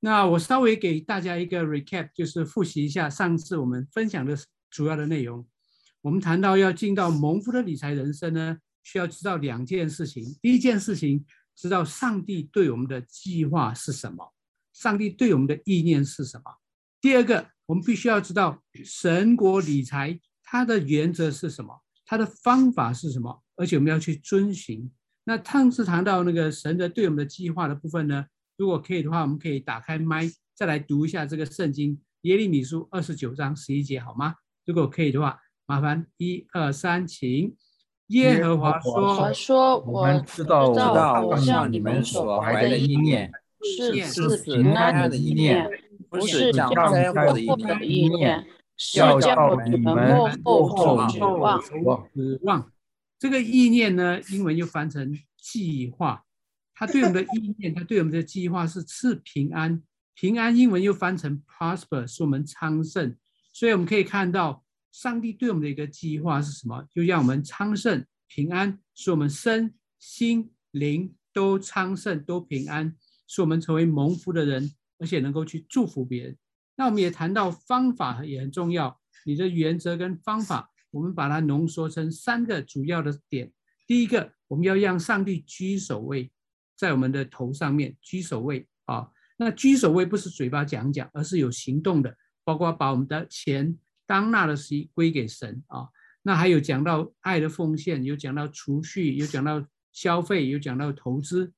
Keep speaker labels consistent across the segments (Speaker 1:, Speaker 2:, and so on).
Speaker 1: 那我稍微给大家一个 recap，就是复习一下上次我们分享的主要的内容。我们谈到要进到蒙福的理财人生呢，需要知道两件事情。第一件事情，知道上帝对我们的计划是什么，上帝对我们的意念是什么。第二个，我们必须要知道神国理财它的原则是什么，它的方法是什么，而且我们要去遵循。那上次谈到那个神的对我们的计划的部分呢，如果可以的话，我们可以打开麦，再来读一下这个圣经耶利米书二十九章十一节，好吗？如果可以的话，麻烦一二三，请。耶和华说：“
Speaker 2: 说
Speaker 3: 我们知道，知道我向你们所怀的意念是是平安的意念，不是降灾祸的意念，是叫你们幕后指望。
Speaker 1: 指望这个意念呢，英文又翻成计划。他对我们的意念，他对我们的计划是赐平安。平安英文又翻成 prosper，是我们昌盛。所以我们可以看到。”上帝对我们的一个计划是什么？就让我们昌盛平安，使我们身心灵都昌盛都平安，使我们成为蒙福的人，而且能够去祝福别人。那我们也谈到方法也很重要，你的原则跟方法，我们把它浓缩成三个主要的点。第一个，我们要让上帝居首位，在我们的头上面居首位啊。那居首位不是嘴巴讲讲，而是有行动的，包括把我们的钱。当纳的十一归给神啊，那还有讲到爱的奉献，有讲到储蓄，有讲到消费，有讲到投资。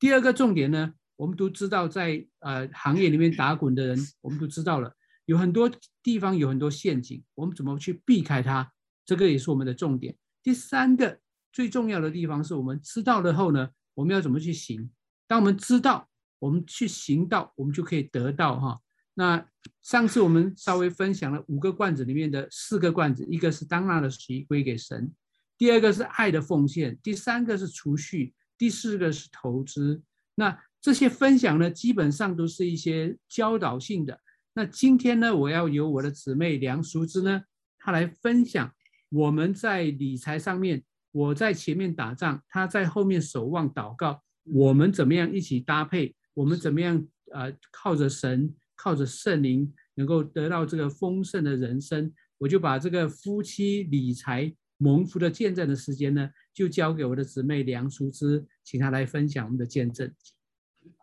Speaker 1: 第二个重点呢，我们都知道在呃行业里面打滚的人，我们都知道了，有很多地方有很多陷阱，我们怎么去避开它？这个也是我们的重点。第三个最重要的地方是我们知道了后呢，我们要怎么去行？当我们知道，我们去行道，我们就可以得到哈。那上次我们稍微分享了五个罐子里面的四个罐子，一个是当纳的十一归给神，第二个是爱的奉献，第三个是储蓄，第四个是投资。那这些分享呢，基本上都是一些教导性的。那今天呢，我要由我的姊妹梁淑芝呢，她来分享我们在理财上面，我在前面打仗，他在后面守望祷告，我们怎么样一起搭配？我们怎么样呃靠着神？靠着圣灵能够得到这个丰盛的人生，我就把这个夫妻理财蒙福的见证的时间呢，就交给我的姊妹梁淑芝，请她来分享我们的见证。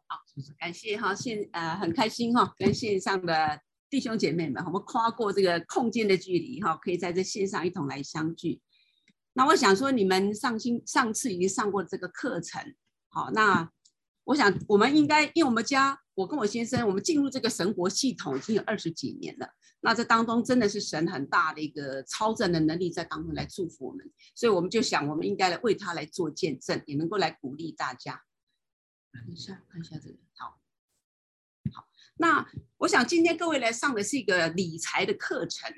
Speaker 4: 好，感谢哈，线呃很开心哈，跟线上的弟兄姐妹们，我们跨过这个空间的距离哈，可以在这线上一同来相聚。那我想说，你们上星上次已经上过这个课程，好，那我想我们应该，因为我们家。我跟我先生，我们进入这个神国系统已经有二十几年了。那这当中真的是神很大的一个超正的能力在当中来祝福我们，所以我们就想，我们应该来为他来做见证，也能够来鼓励大家。看一下，看一下这个，好，好。那我想今天各位来上的是一个理财的课程。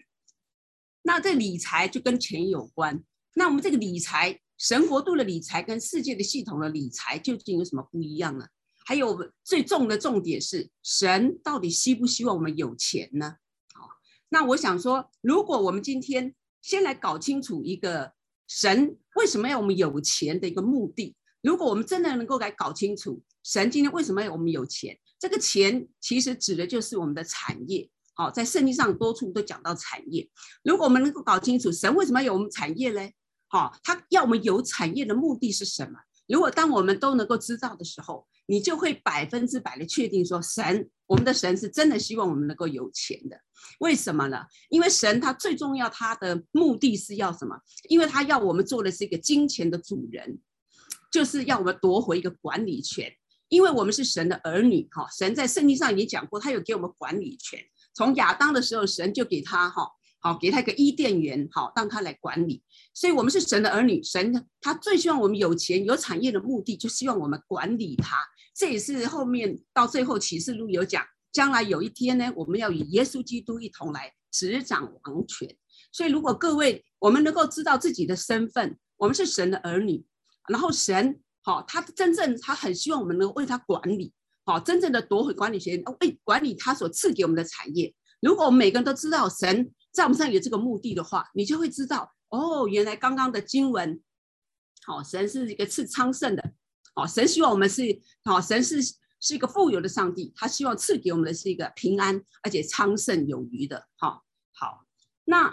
Speaker 4: 那这理财就跟钱有关。那我们这个理财，神国度的理财跟世界的系统的理财究竟有什么不一样呢？还有最重的重点是，神到底希不希望我们有钱呢？好，那我想说，如果我们今天先来搞清楚一个神为什么要我们有钱的一个目的，如果我们真的能够来搞清楚神今天为什么要我们有钱，这个钱其实指的就是我们的产业。好，在圣经上多处都讲到产业。如果我们能够搞清楚神为什么要有我们产业嘞？好，他要我们有产业的目的是什么？如果当我们都能够知道的时候，你就会百分之百的确定说，神，我们的神是真的希望我们能够有钱的。为什么呢？因为神他最重要，他的目的是要什么？因为他要我们做的是一个金钱的主人，就是要我们夺回一个管理权。因为我们是神的儿女，哈，神在圣经上也讲过，他有给我们管理权。从亚当的时候，神就给他，哈。好，给他一个伊甸园，好，让他来管理。所以，我们是神的儿女，神他最希望我们有钱、有产业的目的，就希望我们管理他。这也是后面到最后启示录有讲，将来有一天呢，我们要与耶稣基督一同来执掌王权。所以，如果各位我们能够知道自己的身份，我们是神的儿女，然后神好，他真正他很希望我们能够为他管理，好，真正的夺回管理权，为管理他所赐给我们的产业。如果我们每个人都知道神。在我们身上有这个目的的话，你就会知道哦，原来刚刚的经文，好、哦，神是一个赐昌盛的，好、哦，神希望我们是好、哦，神是是一个富有的上帝，他希望赐给我们的是一个平安而且昌盛有余的。好，好，那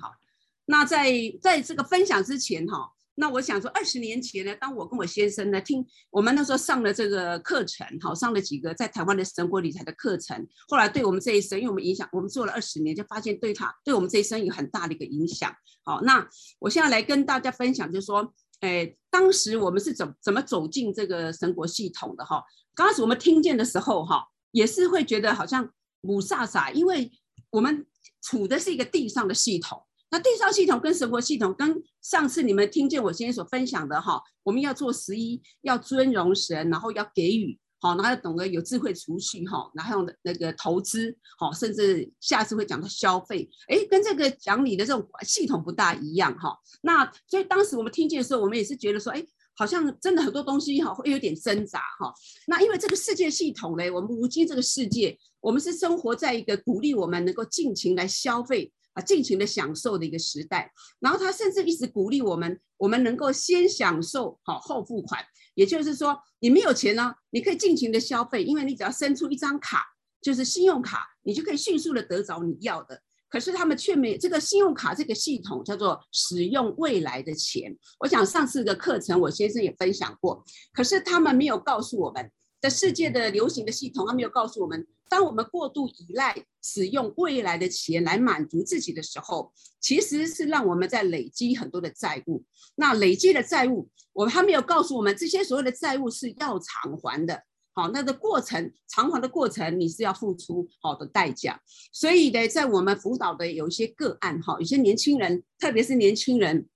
Speaker 4: 好，那在在这个分享之前哈。那我想说，二十年前呢，当我跟我先生呢听我们那时候上了这个课程，好，上了几个在台湾的生活理财的课程，后来对我们这一生，因为我们影响，我们做了二十年，就发现对他对我们这一生有很大的一个影响。好，那我现在来跟大家分享，就是说，哎，当时我们是怎怎么走进这个神国系统的哈？刚开始我们听见的时候哈，也是会觉得好像雾煞煞，因为我们处的是一个地上的系统。那地上系统跟神国系统，跟上次你们听见我今天所分享的哈，我们要做十一，要尊荣神，然后要给予，好，然后要懂得有智慧储蓄哈，然后那个投资，好，甚至下次会讲到消费，哎，跟这个讲理的这种系统不大一样哈。那所以当时我们听见的时候，我们也是觉得说，哎，好像真的很多东西哈会有点挣扎哈。那因为这个世界系统嘞，我们如今这个世界，我们是生活在一个鼓励我们能够尽情来消费。啊，尽情的享受的一个时代，然后他甚至一直鼓励我们，我们能够先享受好后付款，也就是说，你没有钱呢，你可以尽情的消费，因为你只要伸出一张卡，就是信用卡，你就可以迅速的得着你要的。可是他们却没这个信用卡这个系统叫做使用未来的钱。我想上次的课程我先生也分享过，可是他们没有告诉我们。的世界的流行的系统，他没有告诉我们，当我们过度依赖使用未来的钱来满足自己的时候，其实是让我们在累积很多的债务。那累积的债务，我们还没有告诉我们，这些所有的债务是要偿还的。好，那个过程偿还的过程，你是要付出好的代价。所以呢，在我们辅导的有一些个案，哈，有些年轻人，特别是年轻人，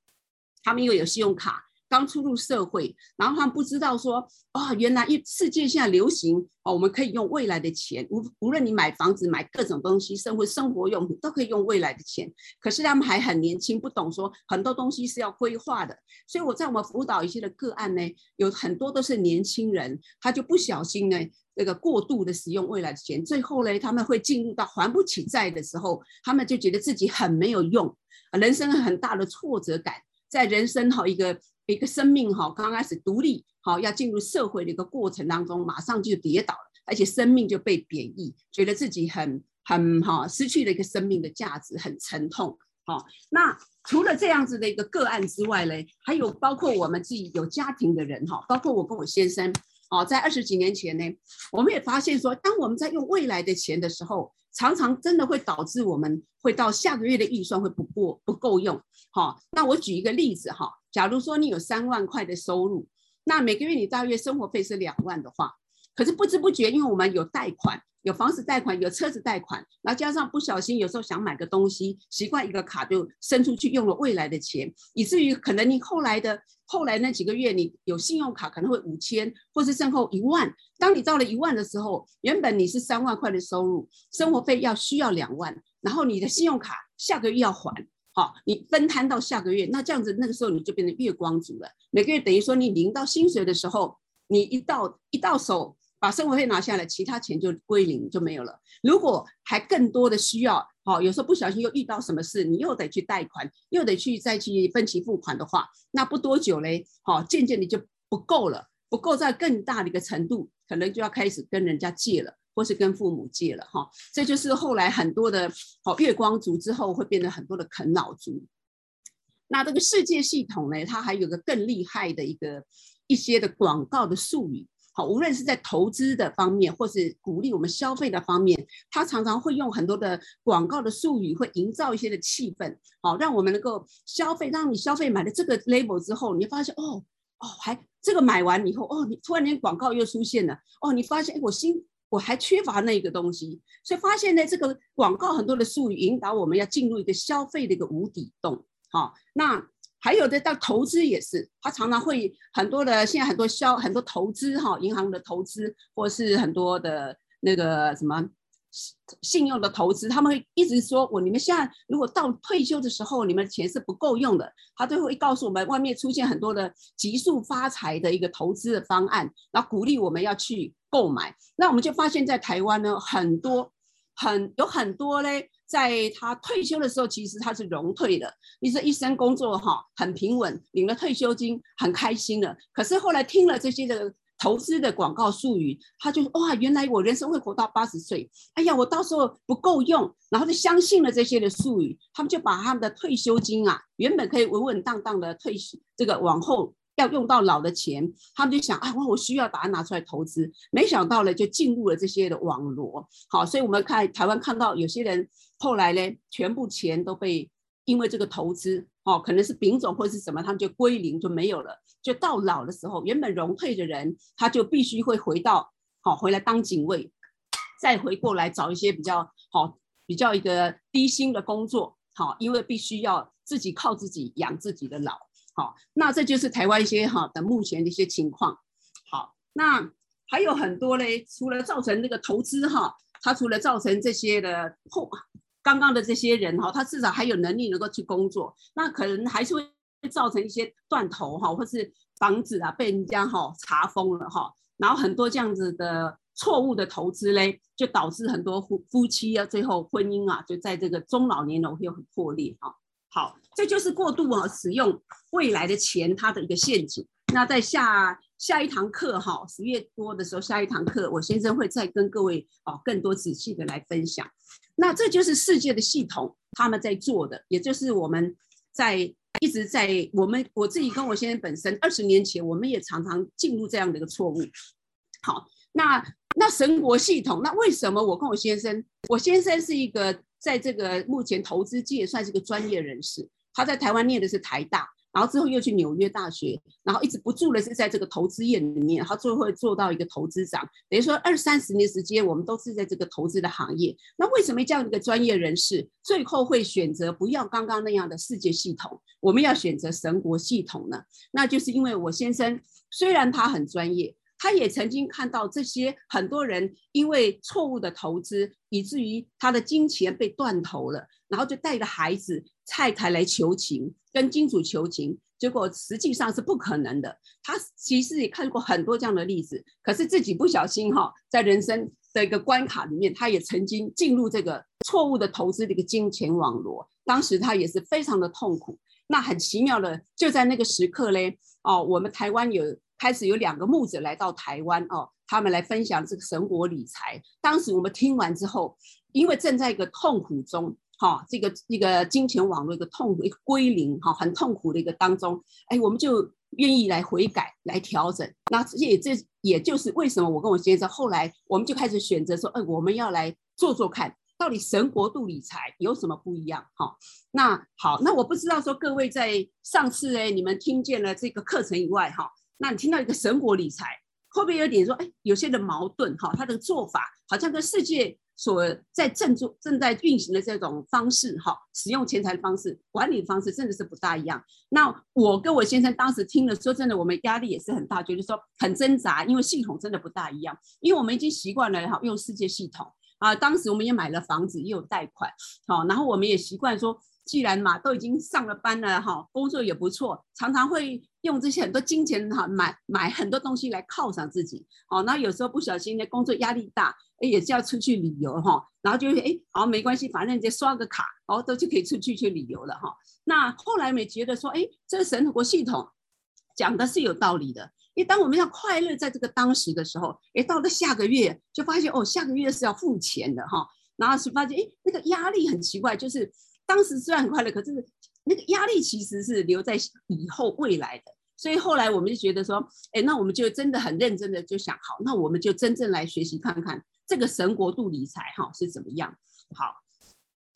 Speaker 4: 他们又有信用卡。刚出入社会，然后他们不知道说，啊、哦，原来一世界现在流行哦，我们可以用未来的钱，无无论你买房子、买各种东西、生活生活用品，都可以用未来的钱。可是他们还很年轻，不懂说很多东西是要规划的。所以我在我们辅导一些的个案呢，有很多都是年轻人，他就不小心呢，这个过度的使用未来的钱，最后呢，他们会进入到还不起债的时候，他们就觉得自己很没有用，人生很大的挫折感，在人生好一个。一个生命哈，刚开始独立好，要进入社会的一个过程当中，马上就跌倒了，而且生命就被贬义，觉得自己很很哈，失去了一个生命的价值，很沉痛。好，那除了这样子的一个个案之外呢，还有包括我们自己有家庭的人哈，包括我跟我先生哦，在二十几年前呢，我们也发现说，当我们在用未来的钱的时候，常常真的会导致我们会到下个月的预算会不过不够用。好，那我举一个例子哈。假如说你有三万块的收入，那每个月你大约生活费是两万的话，可是不知不觉，因为我们有贷款，有房子贷款，有车子贷款，然后加上不小心有时候想买个东西，习惯一个卡就伸出去用了未来的钱，以至于可能你后来的后来那几个月你有信用卡可能会五千，或是剩后一万。当你到了一万的时候，原本你是三万块的收入，生活费要需要两万，然后你的信用卡下个月要还。好，你分摊到下个月，那这样子，那个时候你就变成月光族了。每个月等于说你领到薪水的时候，你一到一到手，把生活费拿下来，其他钱就归零就没有了。如果还更多的需要，好，有时候不小心又遇到什么事，你又得去贷款，又得去再去分期付款的话，那不多久嘞，好，渐渐的就不够了，不够在更大的一个程度，可能就要开始跟人家借了。或是跟父母借了哈，这就是后来很多的好月光族之后会变得很多的啃老族。那这个世界系统呢，它还有个更厉害的一个一些的广告的术语，好，无论是在投资的方面，或是鼓励我们消费的方面，它常常会用很多的广告的术语，会营造一些的气氛，好，让我们能够消费。当你消费买了这个 label 之后，你发现哦哦，还这个买完以后哦，你突然间广告又出现了，哦，你发现哎，我心。我还缺乏那个东西，所以发现呢，这个广告很多的术语引导我们要进入一个消费的一个无底洞。好，那还有的到投资也是，他常常会很多的，现在很多消很多投资哈，银行的投资或是很多的那个什么。信用的投资，他们会一直说我，你们现在如果到退休的时候，你们钱是不够用的，他都会告诉我们，外面出现很多的急速发财的一个投资的方案，然后鼓励我们要去购买。那我们就发现，在台湾呢，很多很有很多嘞，在他退休的时候，其实他是荣退的，你这一生工作哈很平稳，领了退休金很开心的，可是后来听了这些的。投资的广告术语，他就哇，原来我人生会活到八十岁，哎呀，我到时候不够用，然后就相信了这些的术语，他们就把他们的退休金啊，原本可以稳稳当当的退休，这个往后要用到老的钱，他们就想啊，我我需要把它拿出来投资，没想到呢，就进入了这些的网罗，好，所以我们看台湾看到有些人后来呢，全部钱都被因为这个投资。哦，可能是丙种或是什么，他们就归零就没有了。就到老的时候，原本荣退的人，他就必须会回到好、哦、回来当警卫，再回过来找一些比较好、比较一个低薪的工作。好、因为必须要自己靠自己养自己的老。好、那这就是台湾一些哈的目前的一些情况。好，那还有很多嘞，除了造成那个投资哈，它除了造成这些的后。刚刚的这些人哈，他至少还有能力能够去工作，那可能还是会造成一些断头哈，或是房子啊被人家哈查封了哈，然后很多这样子的错误的投资嘞，就导致很多夫夫妻啊最后婚姻啊就在这个中老年了会很破裂哈。好，这就是过度啊使用未来的钱它的一个陷阱。那在下下一堂课哈，十月多的时候下一堂课，我先生会再跟各位哦更多仔细的来分享。那这就是世界的系统，他们在做的，也就是我们在一直在我们我自己跟我先生本身二十年前，我们也常常进入这样的一个错误。好，那那神国系统，那为什么我跟我先生，我先生是一个在这个目前投资界算是个专业人士，他在台湾念的是台大。然后之后又去纽约大学，然后一直不住的是在这个投资业里面，他最后做到一个投资长，等于说二三十年时间，我们都是在这个投资的行业。那为什么这样一个专业人士最后会选择不要刚刚那样的世界系统，我们要选择神国系统呢？那就是因为我先生虽然他很专业，他也曾经看到这些很多人因为错误的投资，以至于他的金钱被断头了，然后就带着孩子。太太来求情，跟金主求情，结果实际上是不可能的。他其实也看过很多这样的例子，可是自己不小心哈，在人生的一个关卡里面，他也曾经进入这个错误的投资的一个金钱网络。当时他也是非常的痛苦。那很奇妙的，就在那个时刻嘞，哦，我们台湾有开始有两个牧者来到台湾哦，他们来分享这个神国理财。当时我们听完之后，因为正在一个痛苦中。哈，这个一个金钱网络一个痛苦一个归零，哈，很痛苦的一个当中，哎，我们就愿意来悔改，来调整。那这也这也就是为什么我跟我先生后来我们就开始选择说，哎，我们要来做做看，到底神国度理财有什么不一样？哈，那好，那我不知道说各位在上次哎，你们听见了这个课程以外，哈，那你听到一个神国理财，会不会有点说，哎，有些的矛盾？哈，他的做法好像跟世界。所在正做正在运行的这种方式，哈，使用钱财的方式、管理的方式，真的是不大一样。那我跟我先生当时听了，说真的，我们压力也是很大，就是说很挣扎，因为系统真的不大一样。因为我们已经习惯了哈用世界系统啊，当时我们也买了房子，也有贷款，好，然后我们也习惯说。既然嘛都已经上了班了哈，工作也不错，常常会用这些很多金钱哈买买很多东西来犒赏自己。哦，那有时候不小心呢，工作压力大，哎，也是要出去旅游哈，然后就哎，好没关系，反正就刷个卡，哦，都就可以出去去旅游了哈。那后来没觉得说，哎，这个神国系统讲的是有道理的，因为当我们要快乐在这个当时的时候，哎，到了下个月就发现哦，下个月是要付钱的哈，然后是发现哎，那个压力很奇怪，就是。当时虽然很快乐，可是那个压力其实是留在以后未来的。所以后来我们就觉得说，哎，那我们就真的很认真的就想，好，那我们就真正来学习看看这个神国度理财哈是怎么样。好，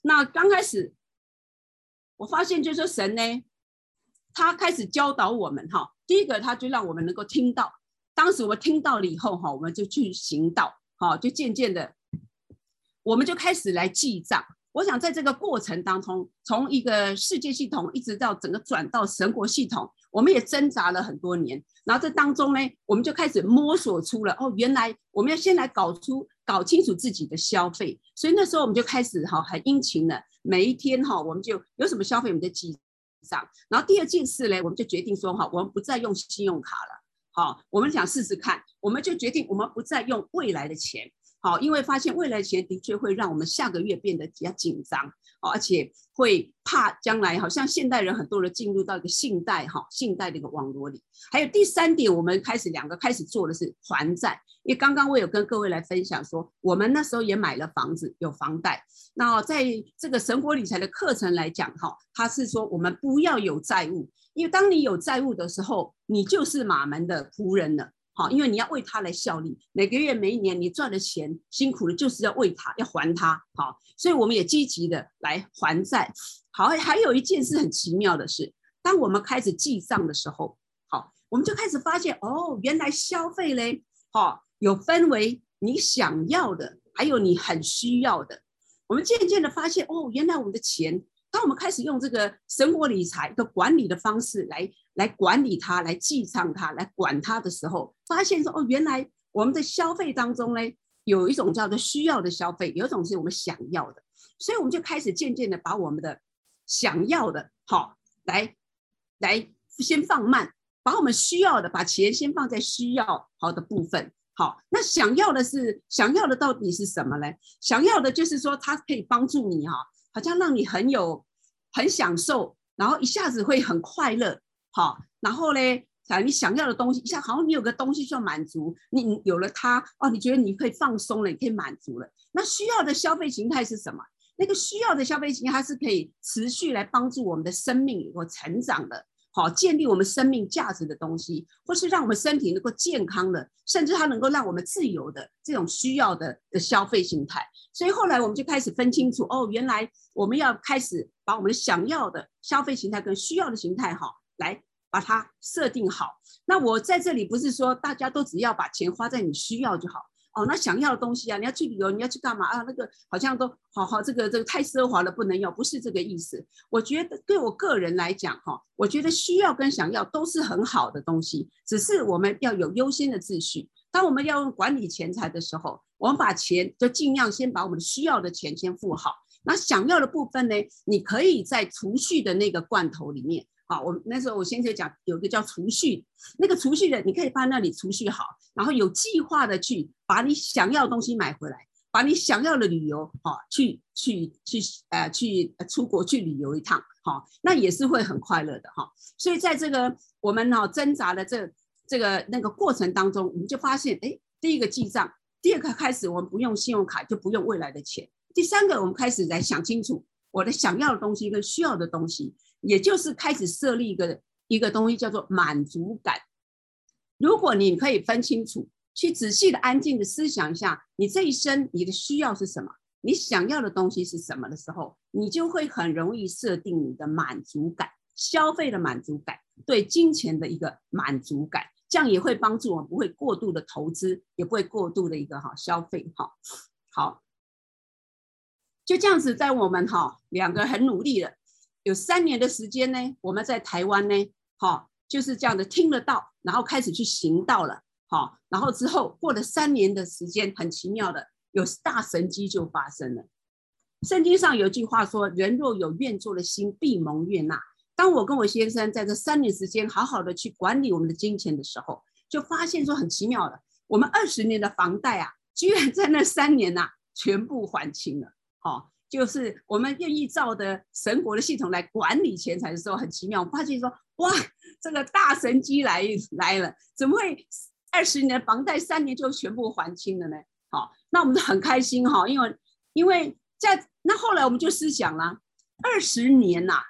Speaker 4: 那刚开始我发现就是说神呢，他开始教导我们哈。第一个，他就让我们能够听到。当时我们听到了以后哈，我们就去行道，好，就渐渐的，我们就开始来记账。我想在这个过程当中，从一个世界系统一直到整个转到神国系统，我们也挣扎了很多年。然后这当中呢，我们就开始摸索出了哦，原来我们要先来搞出搞清楚自己的消费。所以那时候我们就开始哈很殷勤的，每一天哈我们就有什么消费我们就记上。然后第二件事呢，我们就决定说哈，我们不再用信用卡了。好，我们想试试看，我们就决定我们不再用未来的钱。好，因为发现未来钱的确会让我们下个月变得比较紧张，哦，而且会怕将来好像现代人很多人进入到一个信贷哈，信贷的一个网络里。还有第三点，我们开始两个开始做的是还债，因为刚刚我有跟各位来分享说，我们那时候也买了房子，有房贷。那在这个神国理财的课程来讲哈，它是说我们不要有债务，因为当你有债务的时候，你就是马门的仆人了。好，因为你要为他来效力，每个月、每一年你赚的钱，辛苦的就是要为他，要还他。好，所以我们也积极的来还债。好，还有一件事很奇妙的是，当我们开始记账的时候，好，我们就开始发现，哦，原来消费嘞，好，有分为你想要的，还有你很需要的。我们渐渐的发现，哦，原来我们的钱。当我们开始用这个生活理财一个管理的方式来来管理它，来记账它，来管它的时候，发现说哦，原来我们的消费当中呢，有一种叫做需要的消费，有一种是我们想要的，所以我们就开始渐渐的把我们的想要的，好，来来先放慢，把我们需要的，把钱先放在需要好的部分，好，那想要的是想要的到底是什么呢？想要的就是说它可以帮助你哈。好像让你很有很享受，然后一下子会很快乐，好，然后呢，啊，你想要的东西，一下好像你有个东西需要满足，你有了它，哦，你觉得你可以放松了，你可以满足了。那需要的消费形态是什么？那个需要的消费形态，它是可以持续来帮助我们的生命或成长的。好，建立我们生命价值的东西，或是让我们身体能够健康的，甚至它能够让我们自由的这种需要的的消费形态。所以后来我们就开始分清楚，哦，原来我们要开始把我们想要的消费形态跟需要的形态，哈，来把它设定好。那我在这里不是说大家都只要把钱花在你需要就好。哦，那想要的东西啊，你要去旅游，你要去干嘛啊？那个好像都好好，这个这个太奢华了，不能用，不是这个意思。我觉得对我个人来讲，哈，我觉得需要跟想要都是很好的东西，只是我们要有优先的秩序。当我们要用管理钱财的时候，我们把钱就尽量先把我们需要的钱先付好，那想要的部分呢，你可以在储蓄的那个罐头里面。我那时候我先生讲有一个叫储蓄，那个储蓄的你可以放那里储蓄好，然后有计划的去把你想要的东西买回来，把你想要的旅游，好，去去去呃去出国去旅游一趟，好，那也是会很快乐的哈。所以在这个我们呢挣扎的这这个那个过程当中，我们就发现，哎，第一个记账，第二个开始我们不用信用卡就不用未来的钱，第三个我们开始来想清楚我的想要的东西跟需要的东西。也就是开始设立一个一个东西叫做满足感。如果你可以分清楚，去仔细的、安静的思想一下，你这一生你的需要是什么，你想要的东西是什么的时候，你就会很容易设定你的满足感，消费的满足感，对金钱的一个满足感，这样也会帮助我们不会过度的投资，也不会过度的一个哈消费哈。好，就这样子，在我们哈两个很努力的。有三年的时间呢，我们在台湾呢，好，就是这样的听得到，然后开始去行道了，好，然后之后过了三年的时间，很奇妙的，有大神迹就发生了。圣经上有句话说：“人若有愿做的心，必蒙悦纳。”当我跟我先生在这三年时间好好的去管理我们的金钱的时候，就发现说很奇妙的，我们二十年的房贷啊，居然在那三年呐、啊，全部还清了，好。就是我们愿意照的神国的系统来管理钱财的时候，很奇妙。我发现说，哇，这个大神机来来了，怎么会二十年房贷三年就全部还清了呢？好，那我们就很开心哈，因为因为在那后来我们就思想了，二十年呐、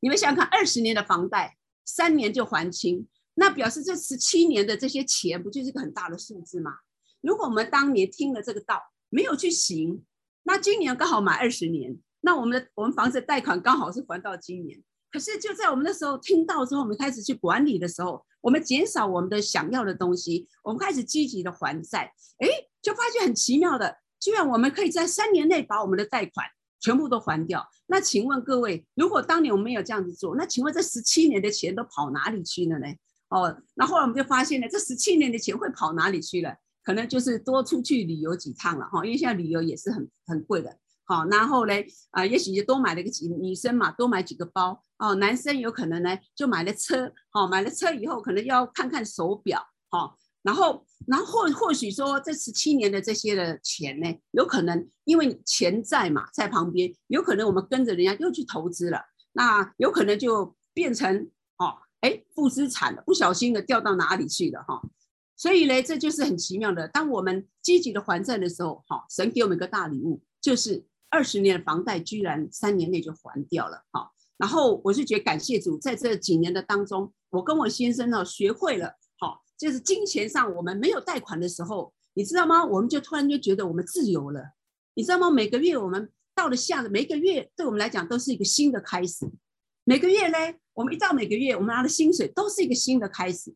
Speaker 4: 你们想想看，二十年的房贷三年就还清，那表示这十七年的这些钱不就是个很大的数字吗？如果我们当年听了这个道，没有去行。那今年刚好满二十年，那我们的我们房子贷款刚好是还到今年。可是就在我们那时候听到之后，我们开始去管理的时候，我们减少我们的想要的东西，我们开始积极的还债，哎，就发现很奇妙的，居然我们可以在三年内把我们的贷款全部都还掉。那请问各位，如果当年我们没有这样子做，那请问这十七年的钱都跑哪里去了呢？哦，那后来我们就发现了，这十七年的钱会跑哪里去了？可能就是多出去旅游几趟了哈，因为现在旅游也是很很贵的。好，然后呢，啊，也许就多买了个几女生嘛，多买几个包哦。男生有可能呢，就买了车，好，买了车以后可能要看看手表，好，然后，然后或或许说这十七年的这些的钱呢，有可能因为钱在嘛，在旁边，有可能我们跟着人家又去投资了，那有可能就变成哦，哎，负资产了，不小心的掉到哪里去了哈。所以呢，这就是很奇妙的。当我们积极的还债的时候，哈，神给我们一个大礼物，就是二十年的房贷居然三年内就还掉了，哈。然后我就觉得感谢主，在这几年的当中，我跟我先生呢学会了。就是金钱上，我们没有贷款的时候，你知道吗？我们就突然就觉得我们自由了，你知道吗？每个月我们到了下的每个月，对我们来讲都是一个新的开始。每个月呢，我们一到每个月，我们拿的薪水都是一个新的开始。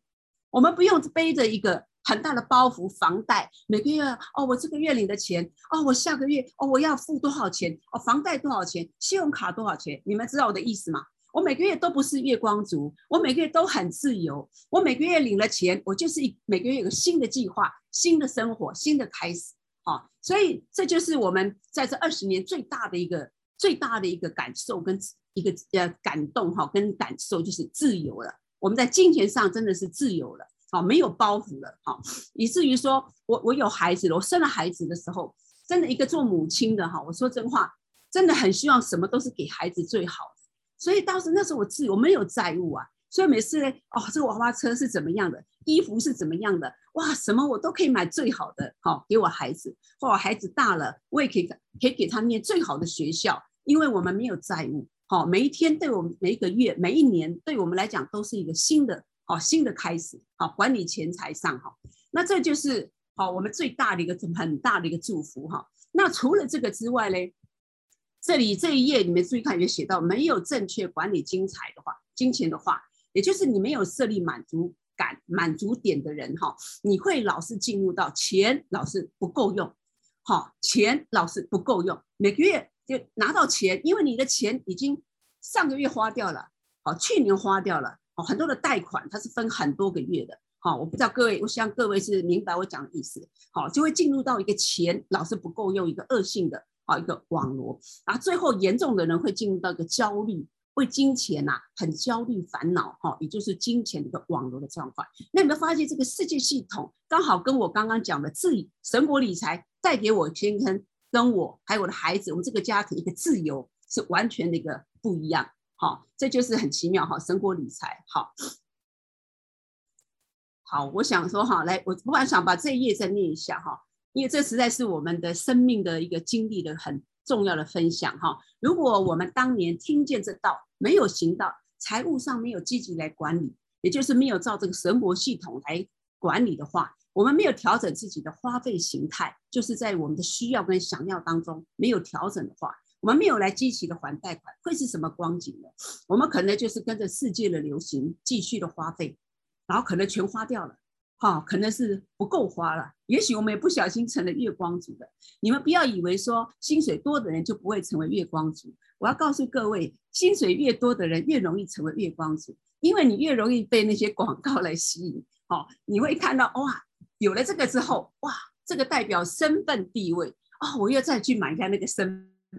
Speaker 4: 我们不用背着一个很大的包袱，房贷每个月哦，我这个月领的钱哦，我下个月哦，我要付多少钱哦？房贷多少钱？信用卡多少钱？你们知道我的意思吗？我每个月都不是月光族，我每个月都很自由。我每个月领了钱，我就是每个月有个新的计划、新的生活、新的开始。好，所以这就是我们在这二十年最大的一个最大的一个感受跟一个呃感动哈，跟感受就是自由了。我们在金钱上真的是自由了，好，没有包袱了，好，以至于说我我有孩子了，我生了孩子的时候，真的一个做母亲的哈，我说真话，真的很希望什么都是给孩子最好的。所以当时那时候我自由我没有债务啊，所以每次呢，哦，这个娃娃车是怎么样的，衣服是怎么样的，哇，什么我都可以买最好的，好、哦、给我孩子，或我孩子大了，我也可以可以给他念最好的学校，因为我们没有债务，好、每一天对我们每一个月每一年对我们来讲都是一个新的，好、新的开始，好、管理钱财上哈、那这就是好、我们最大的一个很大的一个祝福哈、那除了这个之外呢？这里这一页里面注意看，有写到没有正确管理金财的话，金钱的话，也就是你没有设立满足感、满足点的人哈，你会老是进入到钱老是不够用，好，钱老是不够用，每个月就拿到钱，因为你的钱已经上个月花掉了，好，去年花掉了，好，很多的贷款它是分很多个月的，好，我不知道各位，我希望各位是明白我讲的意思，好，就会进入到一个钱老是不够用一个恶性的。好一个网罗，然后最后严重的人会进入到一个焦虑，为金钱呐、啊、很焦虑烦恼哈，也就是金钱的一个网罗的状况。那你们发现这个世界系统刚好跟我刚刚讲的自神国理财带给我天坑跟我还有我的孩子，我们这个家庭一个自由是完全的一个不一样。好，这就是很奇妙哈，神国理财。好，好，我想说哈，来，我不管想把这一页再念一下哈。因为这实在是我们的生命的一个经历的很重要的分享哈。如果我们当年听见这道，没有行道，财务上没有积极来管理，也就是没有照这个神国系统来管理的话，我们没有调整自己的花费形态，就是在我们的需要跟想要当中没有调整的话，我们没有来积极的还贷款，会是什么光景呢？我们可能就是跟着世界的流行继续的花费，然后可能全花掉了。好、哦，可能是不够花了。也许我们也不小心成了月光族的。你们不要以为说薪水多的人就不会成为月光族。我要告诉各位，薪水越多的人越容易成为月光族，因为你越容易被那些广告来吸引。好、哦，你会看到哇，有了这个之后，哇，这个代表身份地位啊、哦，我又再去买一下那个身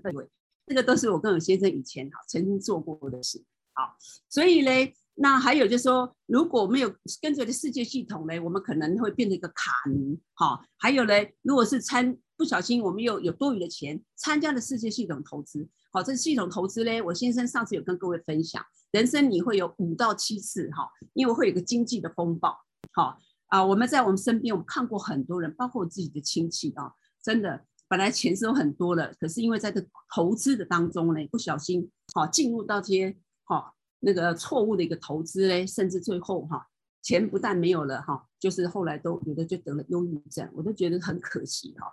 Speaker 4: 份地位。这个都是我跟我先生以前哈曾经做过的事。好，所以呢。那还有就是说，如果没有跟着的世界系统呢，我们可能会变成一个卡奴。好，还有呢，如果是参不小心我们又有多余的钱，参加了世界系统投资，好，这系统投资呢，我先生上次有跟各位分享，人生你会有五到七次哈，因为会有个经济的风暴。好啊，我们在我们身边，我们看过很多人，包括我自己的亲戚啊，真的本来钱是有很多的，可是因为在这投资的当中呢，不小心好进入到这些好。那个错误的一个投资嘞，甚至最后哈，钱不但没有了哈，就是后来都有的就得了忧郁症，我都觉得很可惜哈。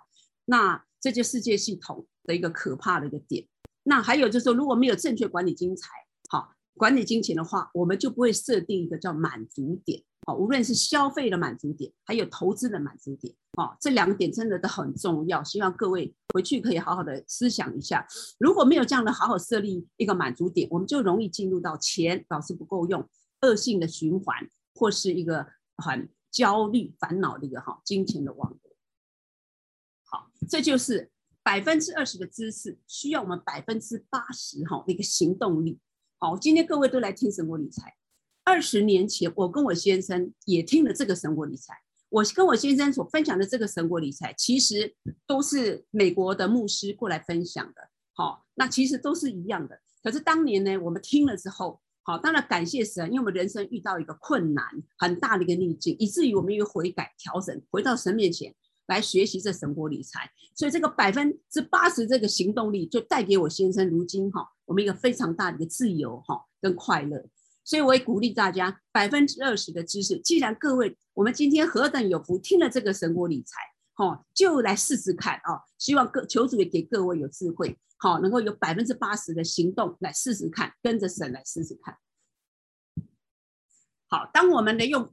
Speaker 4: 那这就世界系统的一个可怕的一个点。那还有就是说，如果没有正确管理金财，好管理金钱的话，我们就不会设定一个叫满足点。好，无论是消费的满足点，还有投资的满足点。哦，这两点真的都很重要，希望各位回去可以好好的思想一下。如果没有这样的好好设立一个满足点，我们就容易进入到钱老是不够用、恶性的循环，或是一个很焦虑、烦恼的一个哈金钱的网络。好，这就是百分之二十的知识，需要我们百分之八十哈一个行动力。好，今天各位都来听神国理财。二十年前，我跟我先生也听了这个神国理财。我跟我先生所分享的这个神国理财，其实都是美国的牧师过来分享的。好，那其实都是一样的。可是当年呢，我们听了之后，好，当然感谢神，因为我们人生遇到一个困难很大的一个逆境，以至于我们又悔改调整，回到神面前来学习这神国理财。所以这个百分之八十这个行动力，就带给我先生如今哈，我们一个非常大的一个自由哈跟快乐。所以我也鼓励大家，百分之二十的知识，既然各位我们今天何等有福，听了这个神国理财，哈，就来试试看啊！希望各求主也给各位有智慧。好，能够有百分之八十的行动来试试看，跟着神来试试看。好，当我们呢用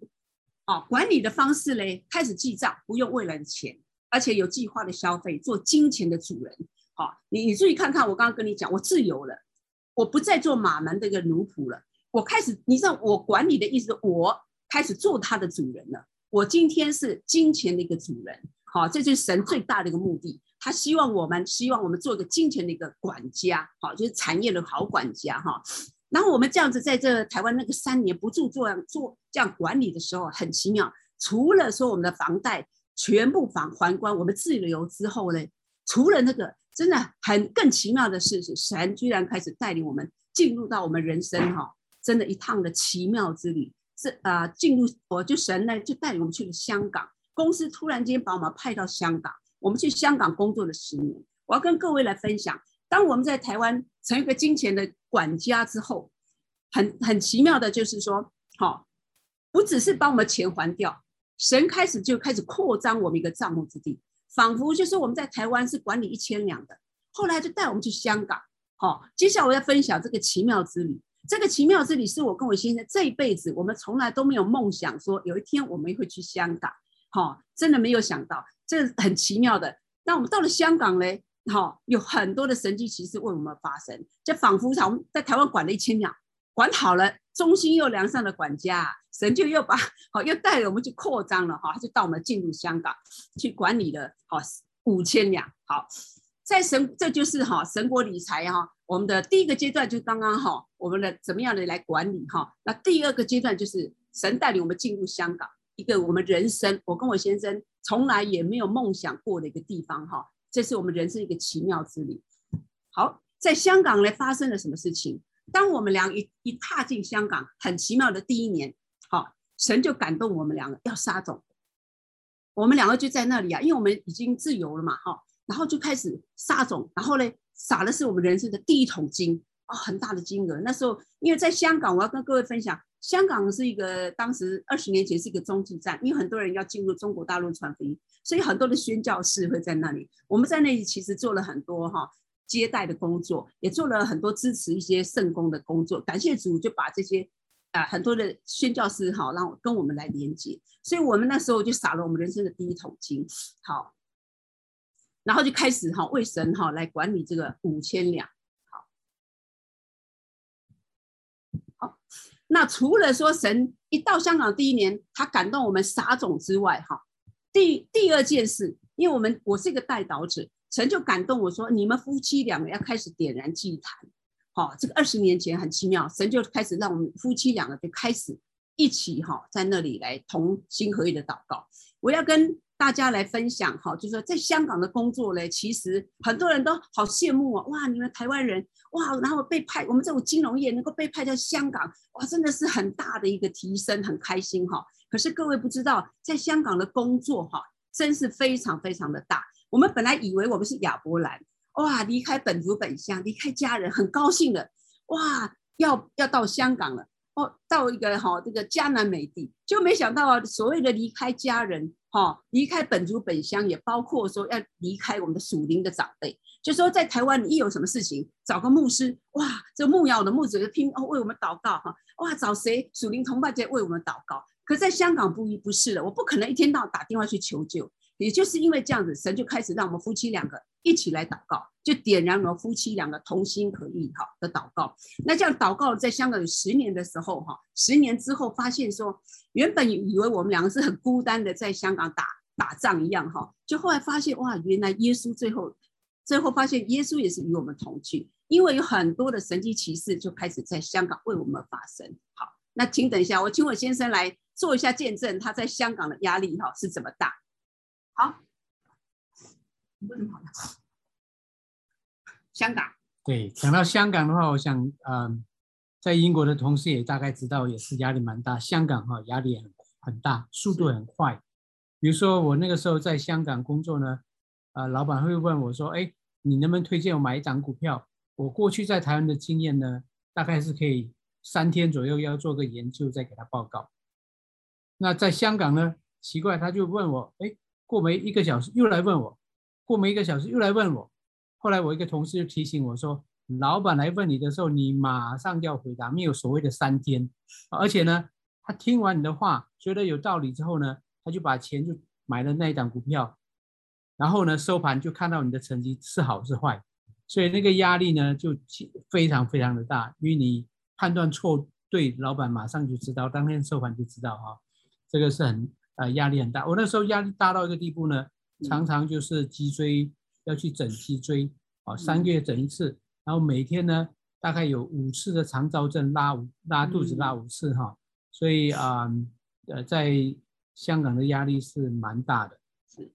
Speaker 4: 啊管理的方式呢开始记账，不用未来的钱，而且有计划的消费，做金钱的主人。好，你你注意看看，我刚刚跟你讲，我自由了，我不再做马门的一个奴仆了，我开始，你知道我管理的意思，我开始做他的主人了。我今天是金钱的一个主人。好，这就是神最大的一个目的。他希望我们，希望我们做一个金钱的一个管家，好，就是产业的好管家哈。然后我们这样子在这台湾那个三年不住做做这样管理的时候，很奇妙。除了说我们的房贷全部还还光，我们自由之后呢，除了那个真的很更奇妙的事是，神居然开始带领我们进入到我们人生哈，真的一趟的奇妙之旅。是啊，进入我就神呢就带领我们去了香港，公司突然间把我们派到香港。我们去香港工作了十年，我要跟各位来分享。当我们在台湾成一个金钱的管家之后，很很奇妙的就是说，好，不只是把我们钱还掉，神开始就开始扩张我们一个账目之地，仿佛就是我们在台湾是管理一千两的，后来就带我们去香港。好，接下来我要分享这个奇妙之旅。这个奇妙之旅是我跟我先生这一辈子，我们从来都没有梦想说有一天我们会去香港。好，真的没有想到。这很奇妙的。那我们到了香港呢，哈，有很多的神迹奇事为我们发生，就仿佛从在台湾管了一千两，管好了，忠心又良善的管家，神就又把好又带着我们去扩张了，哈，他就到我们进入香港去管理了，好五千两。好，在神这就是哈神国理财哈，我们的第一个阶段就刚刚好，我们的怎么样的来管理哈，那第二个阶段就是神带领我们进入香港。一个我们人生，我跟我先生从来也没有梦想过的一个地方哈，这是我们人生一个奇妙之旅。好，在香港呢发生了什么事情？当我们俩一一踏进香港，很奇妙的第一年，好，神就感动我们两个要撒种，我们两个就在那里啊，因为我们已经自由了嘛，哈，然后就开始撒种，然后呢，撒的是我们人生的第一桶金啊，很大的金额。那时候因为在香港，我要跟各位分享。香港是一个当时二十年前是一个中继站，因为很多人要进入中国大陆传福音，所以很多的宣教士会在那里。我们在那里其实做了很多哈接待的工作，也做了很多支持一些圣工的工作。感谢主，就把这些啊很多的宣教士哈让跟我们来连接，所以我们那时候就撒了我们人生的第一桶金，好，然后就开始哈为神哈来管理这个五千两。那除了说神一到香港第一年，他感动我们撒种之外，哈，第第二件事，因为我们我是一个代祷者，神就感动我说，你们夫妻两个要开始点燃祭坛，好，这个二十年前很奇妙，神就开始让我们夫妻两个就开始一起哈在那里来同心合意的祷告，我要跟。大家来分享哈，就是说在香港的工作呢，其实很多人都好羡慕啊！哇，你们台湾人哇，然后被派我们这种金融业能够被派到香港，哇，真的是很大的一个提升，很开心哈。可是各位不知道，在香港的工作哈，真是非常非常的大。我们本来以为我们是亚伯兰，哇，离开本族本乡，离开家人，很高兴的，哇，要要到香港了，哦，到一个哈这个迦南美地，就没想到啊，所谓的离开家人。哦，离开本族本乡，也包括说要离开我们的属灵的长辈。就说在台湾，你一有什么事情，找个牧师，哇，这牧羊的牧者就拼哦为我们祷告哈，哇，找谁属灵同伴在为我们祷告。可在香港不一不是的，我不可能一天到晚打电话去求救。也就是因为这样子，神就开始让我们夫妻两个一起来祷告，就点燃了夫妻两个同心合意哈的祷告。那这样祷告在香港有十年的时候哈，十年之后发现说，原本以为我们两个是很孤单的在香港打打仗一样哈，就后来发现哇，原来耶稣最后最后发现耶稣也是与我们同去，因为有很多的神迹奇事就开始在香港为我们发生。好，那请等一下，我请我先生来做一下见证，他在香港的压力哈是怎么大。好，为什么跑了？香港。
Speaker 1: 对，讲到香港的话，我想，嗯，在英国的同事也大概知道，也是压力蛮大。香港哈压力很很大，速度很快。比如说我那个时候在香港工作呢，呃，老板会问我说：“哎，你能不能推荐我买一档股票？”我过去在台湾的经验呢，大概是可以三天左右要做个研究再给他报告。那在香港呢，奇怪，他就问我：“哎，过没一个小时又来问我，过没一个小时又来问我。”后来我一个同事就提醒我说：“老板来问你的时候，你马上就要回答，没有所谓的三天。而且呢，他听完你的话，觉得有道理之后呢。”他就把钱就买了那一档股票，然后呢，收盘就看到你的成绩是好是坏，所以那个压力呢就非常非常的大，因为你判断错对，老板马上就知道，当天收盘就知道啊，这个是很呃压力很大。我那时候压力大到一个地步呢，常常就是脊椎要去整脊椎啊，三个月整一次，然后每天呢大概有五次的肠燥症，拉五拉肚子拉五次哈，所以啊呃在。香港的压力是蛮大的，
Speaker 4: 是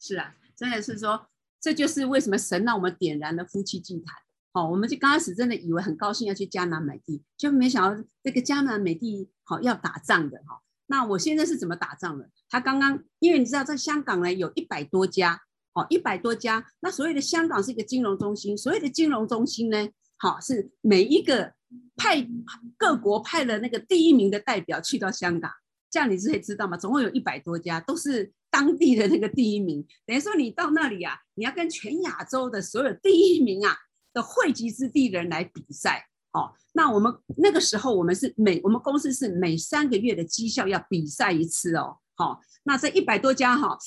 Speaker 4: 是啊，真的是说，这就是为什么神让我们点燃了夫妻祭坛。哦，我们就刚开始真的以为很高兴要去迦南美地，就没想到这个迦南美地好要打仗的哈。那我现在是怎么打仗的？他刚刚因为你知道在香港呢有一百多家，哦一百多家，那所谓的香港是一个金融中心，所谓的金融中心呢，好是每一个派各国派了那个第一名的代表去到香港。这样你是可以知道吗？总共有一百多家，都是当地的那个第一名。等于说你到那里啊，你要跟全亚洲的所有第一名啊的汇集之地的人来比赛。哦，那我们那个时候我们是每我们公司是每三个月的绩效要比赛一次哦。好、哦，那这一百多家哈、哦，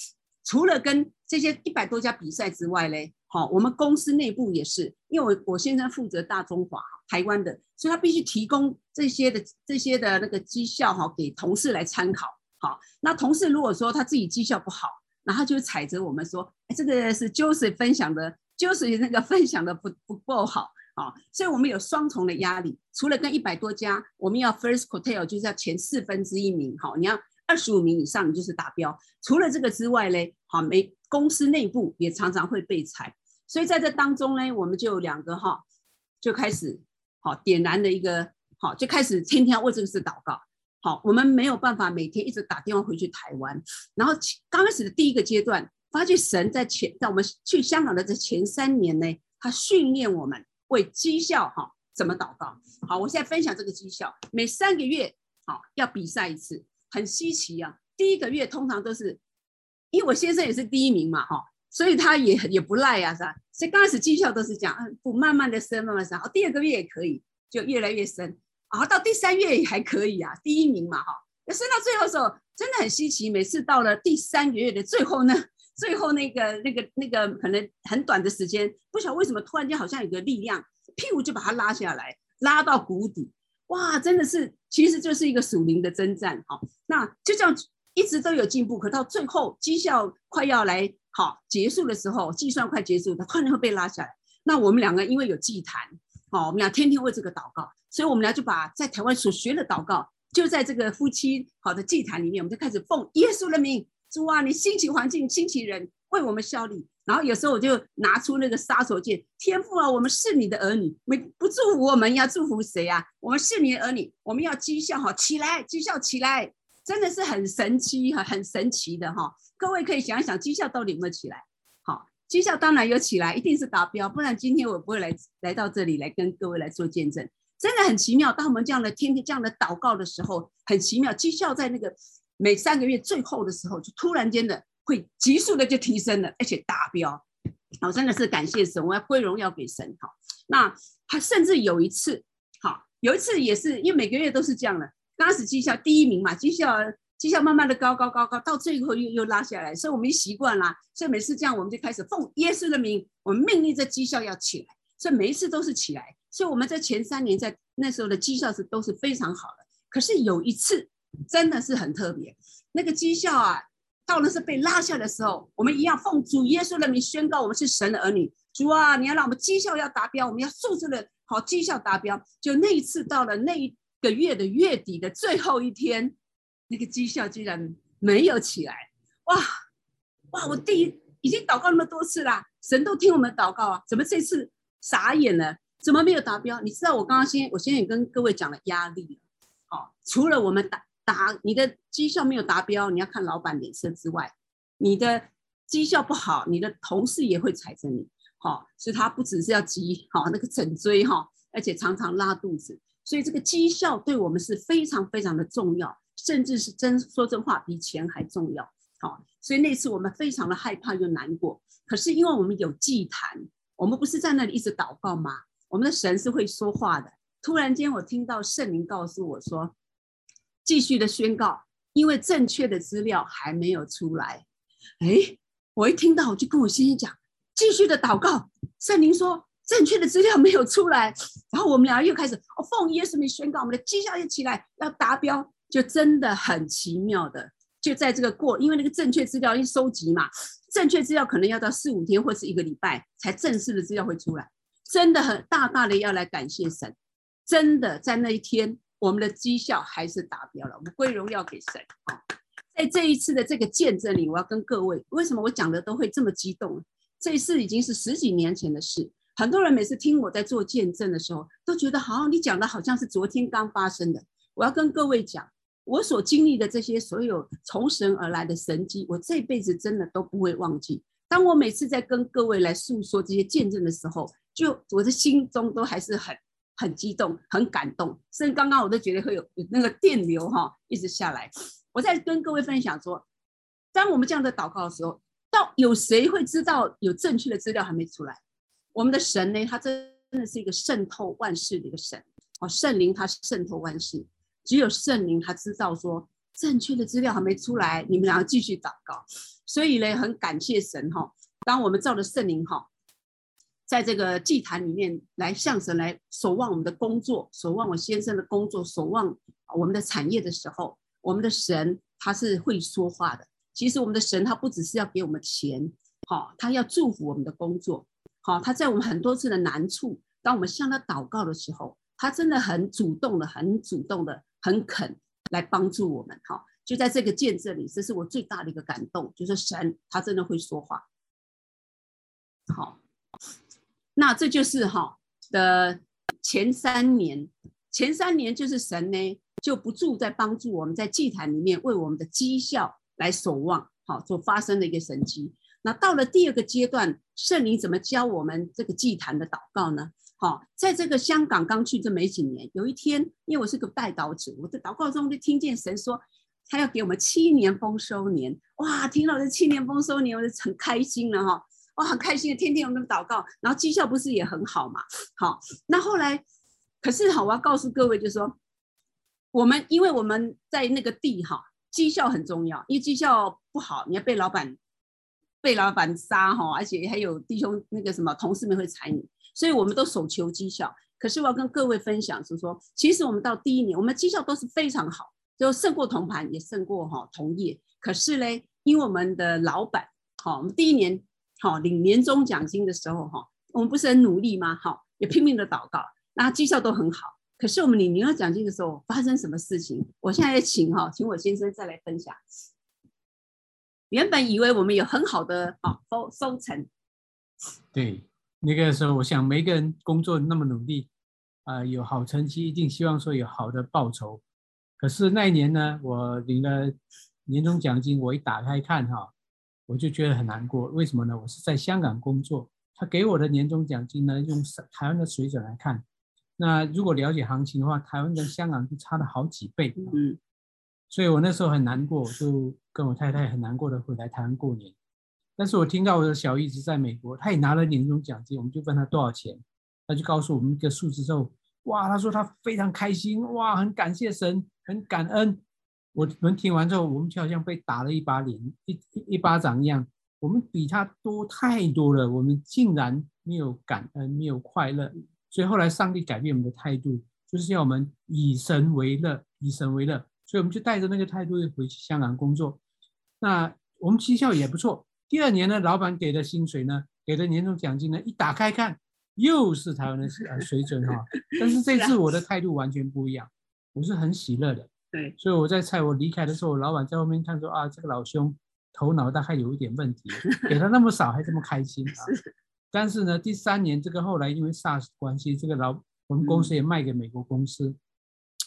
Speaker 4: 除了跟这些一百多家比赛之外嘞，好、哦，我们公司内部也是，因为我我现在负责大中华。台湾的，所以他必须提供这些的这些的那个绩效哈，给同事来参考。好，那同事如果说他自己绩效不好，然后就踩着我们说，这个是 Joseph 分享的，Joseph 那个分享的不不够好啊，所以我们有双重的压力。除了跟一百多家，我们要 first quartile 就是要前四分之一名，好，你要二十五名以上，你就是达标。除了这个之外嘞，好，没公司内部也常常会被裁，所以在这当中呢，我们就有两个哈，就开始。好，点燃的一个好，就开始天天为这个事祷告。好，我们没有办法每天一直打电话回去台湾。然后刚开始的第一个阶段，发觉神在前，在我们去香港的这前三年呢，他训练我们为绩效哈怎么祷告。好，我现在分享这个绩效，每三个月好要比赛一次，很稀奇啊。第一个月通常都是，因为我先生也是第一名嘛，哈。所以他也也不赖呀，是吧？所以刚开始绩效都是这样，嗯，不慢慢的升，慢慢升，好，第二个月也可以，就越来越升，然后到第三月也还可以啊，第一名嘛，哈，那升到最后的时候真的很稀奇，每次到了第三个月的最后呢，最后那个那个那个可能很短的时间，不晓得为什么突然间好像有个力量，屁股就把它拉下来，拉到谷底，哇，真的是，其实就是一个属灵的征战，好，那就这样一直都有进步，可到最后绩效快要来。好，结束的时候，计算快结束，他突然会被拉下来。那我们两个因为有祭坛，好，我们俩天天为这个祷告，所以我们俩就把在台湾所学的祷告，就在这个夫妻好的祭坛里面，我们就开始奉耶稣的名，主啊，你兴起环境，兴起人为我们效力。然后有时候我就拿出那个杀手锏，天父啊，我们是你的儿女，没不祝福我们要祝福谁啊？我们是你的儿女，我们要讥笑哈起来，讥笑起来。真的是很神奇哈，很神奇的哈！各位可以想一想，讥笑到底有没有起来？好，讥笑当然有起来，一定是达标，不然今天我不会来来到这里来跟各位来做见证。真的很奇妙，当我们这样的天天这样的祷告的时候，很奇妙，讥笑在那个每三个月最后的时候，就突然间的会急速的就提升了，而且达标。好，真的是感谢神，我要归荣耀给神。好，那还甚至有一次，好，有一次也是因为每个月都是这样的。刚开始绩效第一名嘛，绩效绩效慢慢的高高高高，到最后又又拉下来，所以我们习惯了，所以每次这样我们就开始奉耶稣的名，我们命令这绩效要起来，所以每一次都是起来，所以我们在前三年在那时候的绩效是都是非常好的，可是有一次真的是很特别，那个绩效啊，到了是被拉下的时候，我们一样奉主耶稣的名宣告我们是神的儿女，主啊，你要让我们绩效要达标，我们要素质的好绩效达标，就那一次到了那一。个月的月底的最后一天，那个绩效居然没有起来，哇哇！我第一已经祷告那么多次啦，神都听我们祷告啊，怎么这次傻眼了？怎么没有达标？你知道我刚刚先，我先也跟各位讲了压力，好，除了我们打达你的绩效没有达标，你要看老板脸色之外，你的绩效不好，你的同事也会踩着你，好，所以他不只是要急，好那个整椎哈，而且常常拉肚子。所以这个绩效对我们是非常非常的重要，甚至是真说真话比钱还重要。好，所以那次我们非常的害怕又难过。可是因为我们有祭坛，我们不是在那里一直祷告吗？我们的神是会说话的。突然间我听到圣灵告诉我说，继续的宣告，因为正确的资料还没有出来。哎，我一听到我就跟我先生讲，继续的祷告。圣灵说。正确的资料没有出来，然后我们俩又开始哦，奉耶稣名宣告，我们的绩效一起来要达标，就真的很奇妙的，就在这个过，因为那个正确资料一收集嘛，正确资料可能要到四五天或是一个礼拜才正式的资料会出来，真的很大大的要来感谢神，真的在那一天我们的绩效还是达标了，我们归荣耀给神啊！在这一次的这个见证里，我要跟各位，为什么我讲的都会这么激动？这一次已经是十几年前的事。很多人每次听我在做见证的时候，都觉得好像你讲的好像是昨天刚发生的。我要跟各位讲，我所经历的这些所有从神而来的神迹，我这辈子真的都不会忘记。当我每次在跟各位来诉说这些见证的时候，就我的心中都还是很很激动、很感动，甚至刚刚我都觉得会有那个电流哈一直下来。我在跟各位分享说，当我们这样的祷告的时候，到有谁会知道有正确的资料还没出来？我们的神呢，他真的是一个渗透万事的一个神哦，圣灵他渗透万事，只有圣灵他知道说正确的资料还没出来，你们两个继续祷告。所以呢，很感谢神哈，当我们照着圣灵哈，在这个祭坛里面来向神来守望我们的工作，守望我先生的工作，守望我们的产业的时候，我们的神他是会说话的。其实我们的神他不只是要给我们钱，好，他要祝福我们的工作。好，他在我们很多次的难处，当我们向他祷告的时候，他真的很主动的、很主动的、很肯来帮助我们。好，就在这个见证里，这是我最大的一个感动，就是神他真的会说话。好，那这就是哈的前三年，前三年就是神呢就不住在帮助我们在祭坛里面为我们的绩效来守望，好所发生的一个神迹。那到了第二个阶段，圣灵怎么教我们这个祭坛的祷告呢？好，在这个香港刚去这没几年，有一天，因为我是个代祷者，我在祷告中就听见神说，他要给我们七年丰收年。哇，听到这七年丰收年，我就很开心了哈！我，很开心的，天天我们祷告，然后绩效不是也很好嘛？好，那后来，可是好，我要告诉各位，就是说，我们因为我们在那个地哈，绩效很重要，因为绩效不好，你要被老板。被老板杀哈，而且还有弟兄那个什么同事们会踩你，所以我们都手求绩效。可是我要跟各位分享是说，其实我们到第一年，我们绩效都是非常好，就胜过同盘，也胜过哈同业。可是嘞，因为我们的老板，哈，我们第一年好领年终奖金的时候哈，我们不是很努力吗？哈，也拼命的祷告，那绩效都很好。可是我们领年终奖金的时候发生什么事情？我现在请哈，请我先生再来分享。原本以为我们有很好的啊收收成，
Speaker 1: 对，那个时候我想每个人工作那么努力，啊、有好成绩，一定希望说有好的报酬。可是那一年呢，我领了年终奖金，我一打开看哈，我就觉得很难过。为什么呢？我是在香港工作，他给我的年终奖金呢，用台湾的水准来看，那如果了解行情的话，台湾跟香港就差了好几倍。嗯。所以我那时候很难过，我就跟我太太很难过的回来台湾过年。但是我听到我的小姨子在美国，她也拿了年终奖金，我们就问她多少钱，她就告诉我们一个数字之后，哇，她说她非常开心，哇，很感谢神，很感恩。我们听完之后，我们就好像被打了一把脸，一一巴掌一样。我们比他多太多了，我们竟然没有感恩，没有快乐。所以后来上帝改变我们的态度，就是要我们以神为乐，以神为乐。所以我们就带着那个态度回去香港工作，那我们绩效也不错。第二年呢，老板给的薪水呢，给的年终奖金呢，一打开看，又是台湾的水准哈。但是这次我的态度完全不一样，我是很喜乐的。
Speaker 4: 对，
Speaker 1: 所以我在猜，我离开的时候，我老板在后面看说啊，这个老兄头脑大概有一点问题，给他那么少还这么开心啊。是。但是呢，第三年这个后来因为 SARS 关系，这个老我们公司也卖给美国公司，嗯、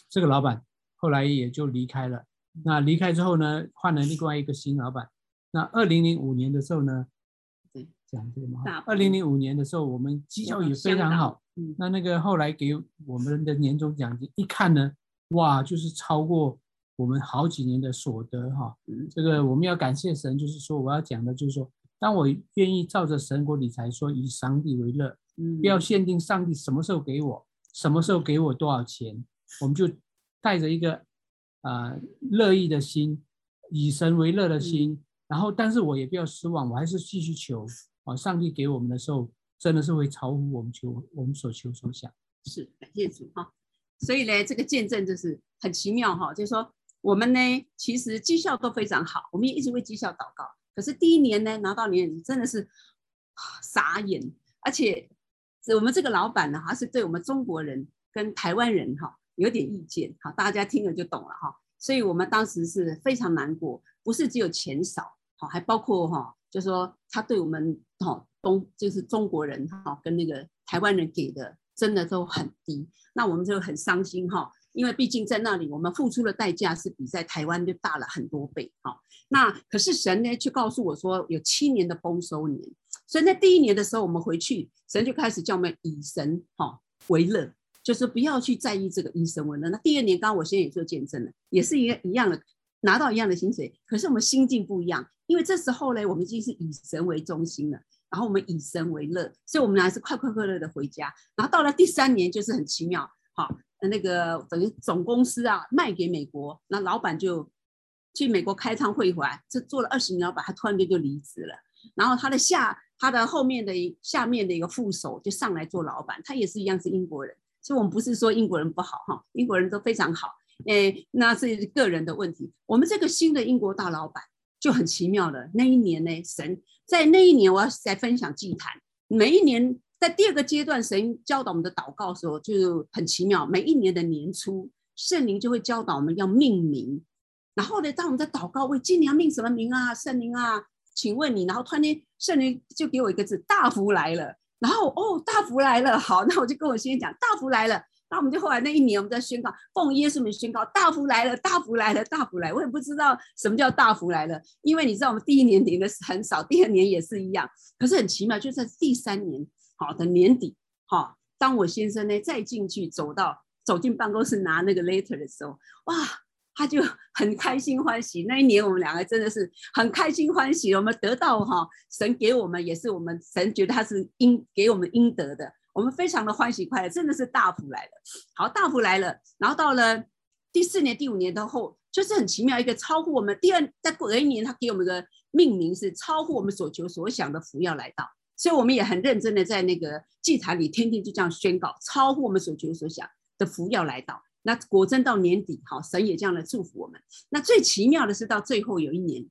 Speaker 1: 这个老板后来也就离开了。那离开之后呢，换了另外一个新老板。那二零零五年的时候呢，对，讲这个嘛。二零零五年的时候，我们绩效也非常好。嗯。那那个后来给我们的年终奖金，一看呢，哇，就是超过我们好几年的所得哈。嗯。这个我们要感谢神，就是说我要讲的，就是说，当我愿意照着神国理财说，以上帝为乐，嗯，不要限定上帝什么时候给我，什么时候给我多少钱，我们就带着一个。啊、呃，乐意的心，以神为乐的心，嗯、然后，但是我也不要失望，我还是继续求啊！上帝给我们的时候，真的是会超乎我们求，我们所求所想。
Speaker 4: 是，感谢主哈。所以呢，这个见证就是很奇妙哈，就是说我们呢，其实绩效都非常好，我们也一直为绩效祷告。可是第一年呢，拿到年真的是傻眼，而且我们这个老板呢，还是对我们中国人跟台湾人哈。有点意见，好，大家听了就懂了哈。所以我们当时是非常难过，不是只有钱少，好，还包括哈，就说他对我们哈东就是中国人哈跟那个台湾人给的真的都很低，那我们就很伤心哈，因为毕竟在那里我们付出的代价是比在台湾就大了很多倍哈。那可是神呢却告诉我说有七年的丰收年，所以在第一年的时候我们回去，神就开始叫我们以神哈为乐。就是不要去在意这个医生问了。那第二年，刚刚我现在也做见证了，也是一一样的，拿到一样的薪水，可是我们心境不一样。因为这时候呢，我们已经是以神为中心了，然后我们以神为乐，所以我们还是快快乐乐的回家。然后到了第三年，就是很奇妙，好，那个等于总公司啊卖给美国，那老板就去美国开趟会回来，这做了二十年老板，他突然间就离职了。然后他的下他的后面的下面的一个副手就上来做老板，他也是一样是英国人。所以，我们不是说英国人不好哈，英国人都非常好。诶，那是个人的问题。我们这个新的英国大老板就很奇妙了。那一年呢，神在那一年，我要再分享祭坛。每一年在第二个阶段，神教导我们的祷告的时候，就很奇妙。每一年的年初，圣灵就会教导我们要命名。然后呢，当我们在祷告，为今年要命什么名啊？圣灵啊，请问你。然后突然间，圣灵就给我一个字：大福来了。然后哦，大福来了，好，那我就跟我先生讲，大福来了。那我们就后来那一年，我们在宣告，奉耶稣名宣告，大福来了，大福来了，大福来。我也不知道什么叫大福来了，因为你知道我们第一年领的是很少，第二年也是一样。可是很奇妙，就在第三年好的年底，好，当我先生呢再进去走到走进办公室拿那个 letter 的时候，哇！他就很开心欢喜，那一年我们两个真的是很开心欢喜，我们得到哈神给我们也是我们神觉得他是应给我们应得的，我们非常的欢喜快乐，真的是大福来了。好，大福来了，然后到了第四年、第五年的后，就是很奇妙一个超乎我们第二再过一年，他给我们的命名是超乎我们所求所想的福要来到，所以我们也很认真的在那个祭坛里天天就这样宣告，超乎我们所求所想的福要来到。那果真到年底，好，神也这样来祝福我们。那最奇妙的是到最后有一年，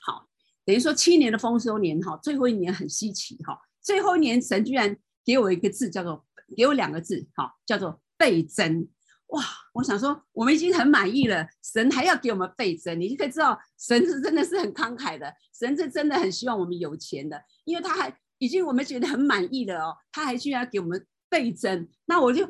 Speaker 4: 好，等于说七年的丰收年，哈，最后一年很稀奇，哈，最后一年神居然给我一个字，叫做给我两个字，哈，叫做倍增。哇，我想说我们已经很满意了，神还要给我们倍增，你就可以知道神是真的是很慷慨的，神是真的很希望我们有钱的，因为他还已经我们觉得很满意了哦，他还居然要给我们倍增，那我就。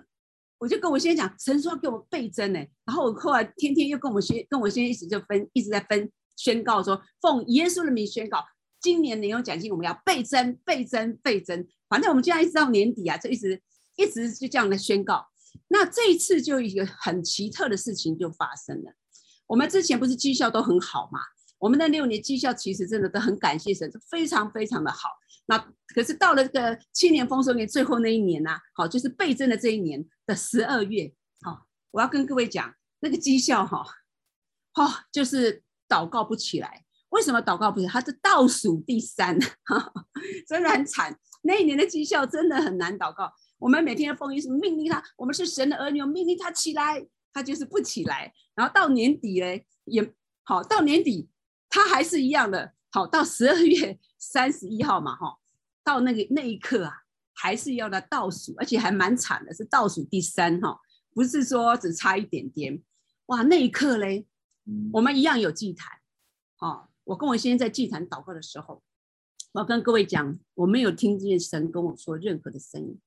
Speaker 4: 我就跟我先生讲，神说要给我倍增呢，然后我后来天天又跟我先跟我先生一直就分，一直在分宣告说，奉耶稣的名宣告，今年年终奖金我们要倍增、倍增、倍增，反正我们这样一直到年底啊，就一直一直就这样的宣告。那这一次就一个很奇特的事情就发生了，我们之前不是绩效都很好嘛？我们那六年绩效其实真的都很感谢神，非常非常的好。那可是到了这个七年丰收年最后那一年呢、啊，好，就是倍增的这一年的十二月，好，我要跟各位讲那个绩效哈，哈，就是祷告不起来。为什么祷告不起来？它是倒数第三，真的很惨。那一年的绩效真的很难祷告。我们每天的奉耶稣命令他，我们是神的儿女，命令他起来，他就是不起来。然后到年底嘞，也好，到年底他还是一样的。好，到十二月三十一号嘛，哈，到那个那一刻啊，还是要来倒数，而且还蛮惨的，是倒数第三哈。不是说只差一点点。哇，那一刻嘞，我们一样有祭坛。哦，我跟我先生在祭坛祷告的时候，我要跟各位讲，我没有听见神跟我说任何的声音，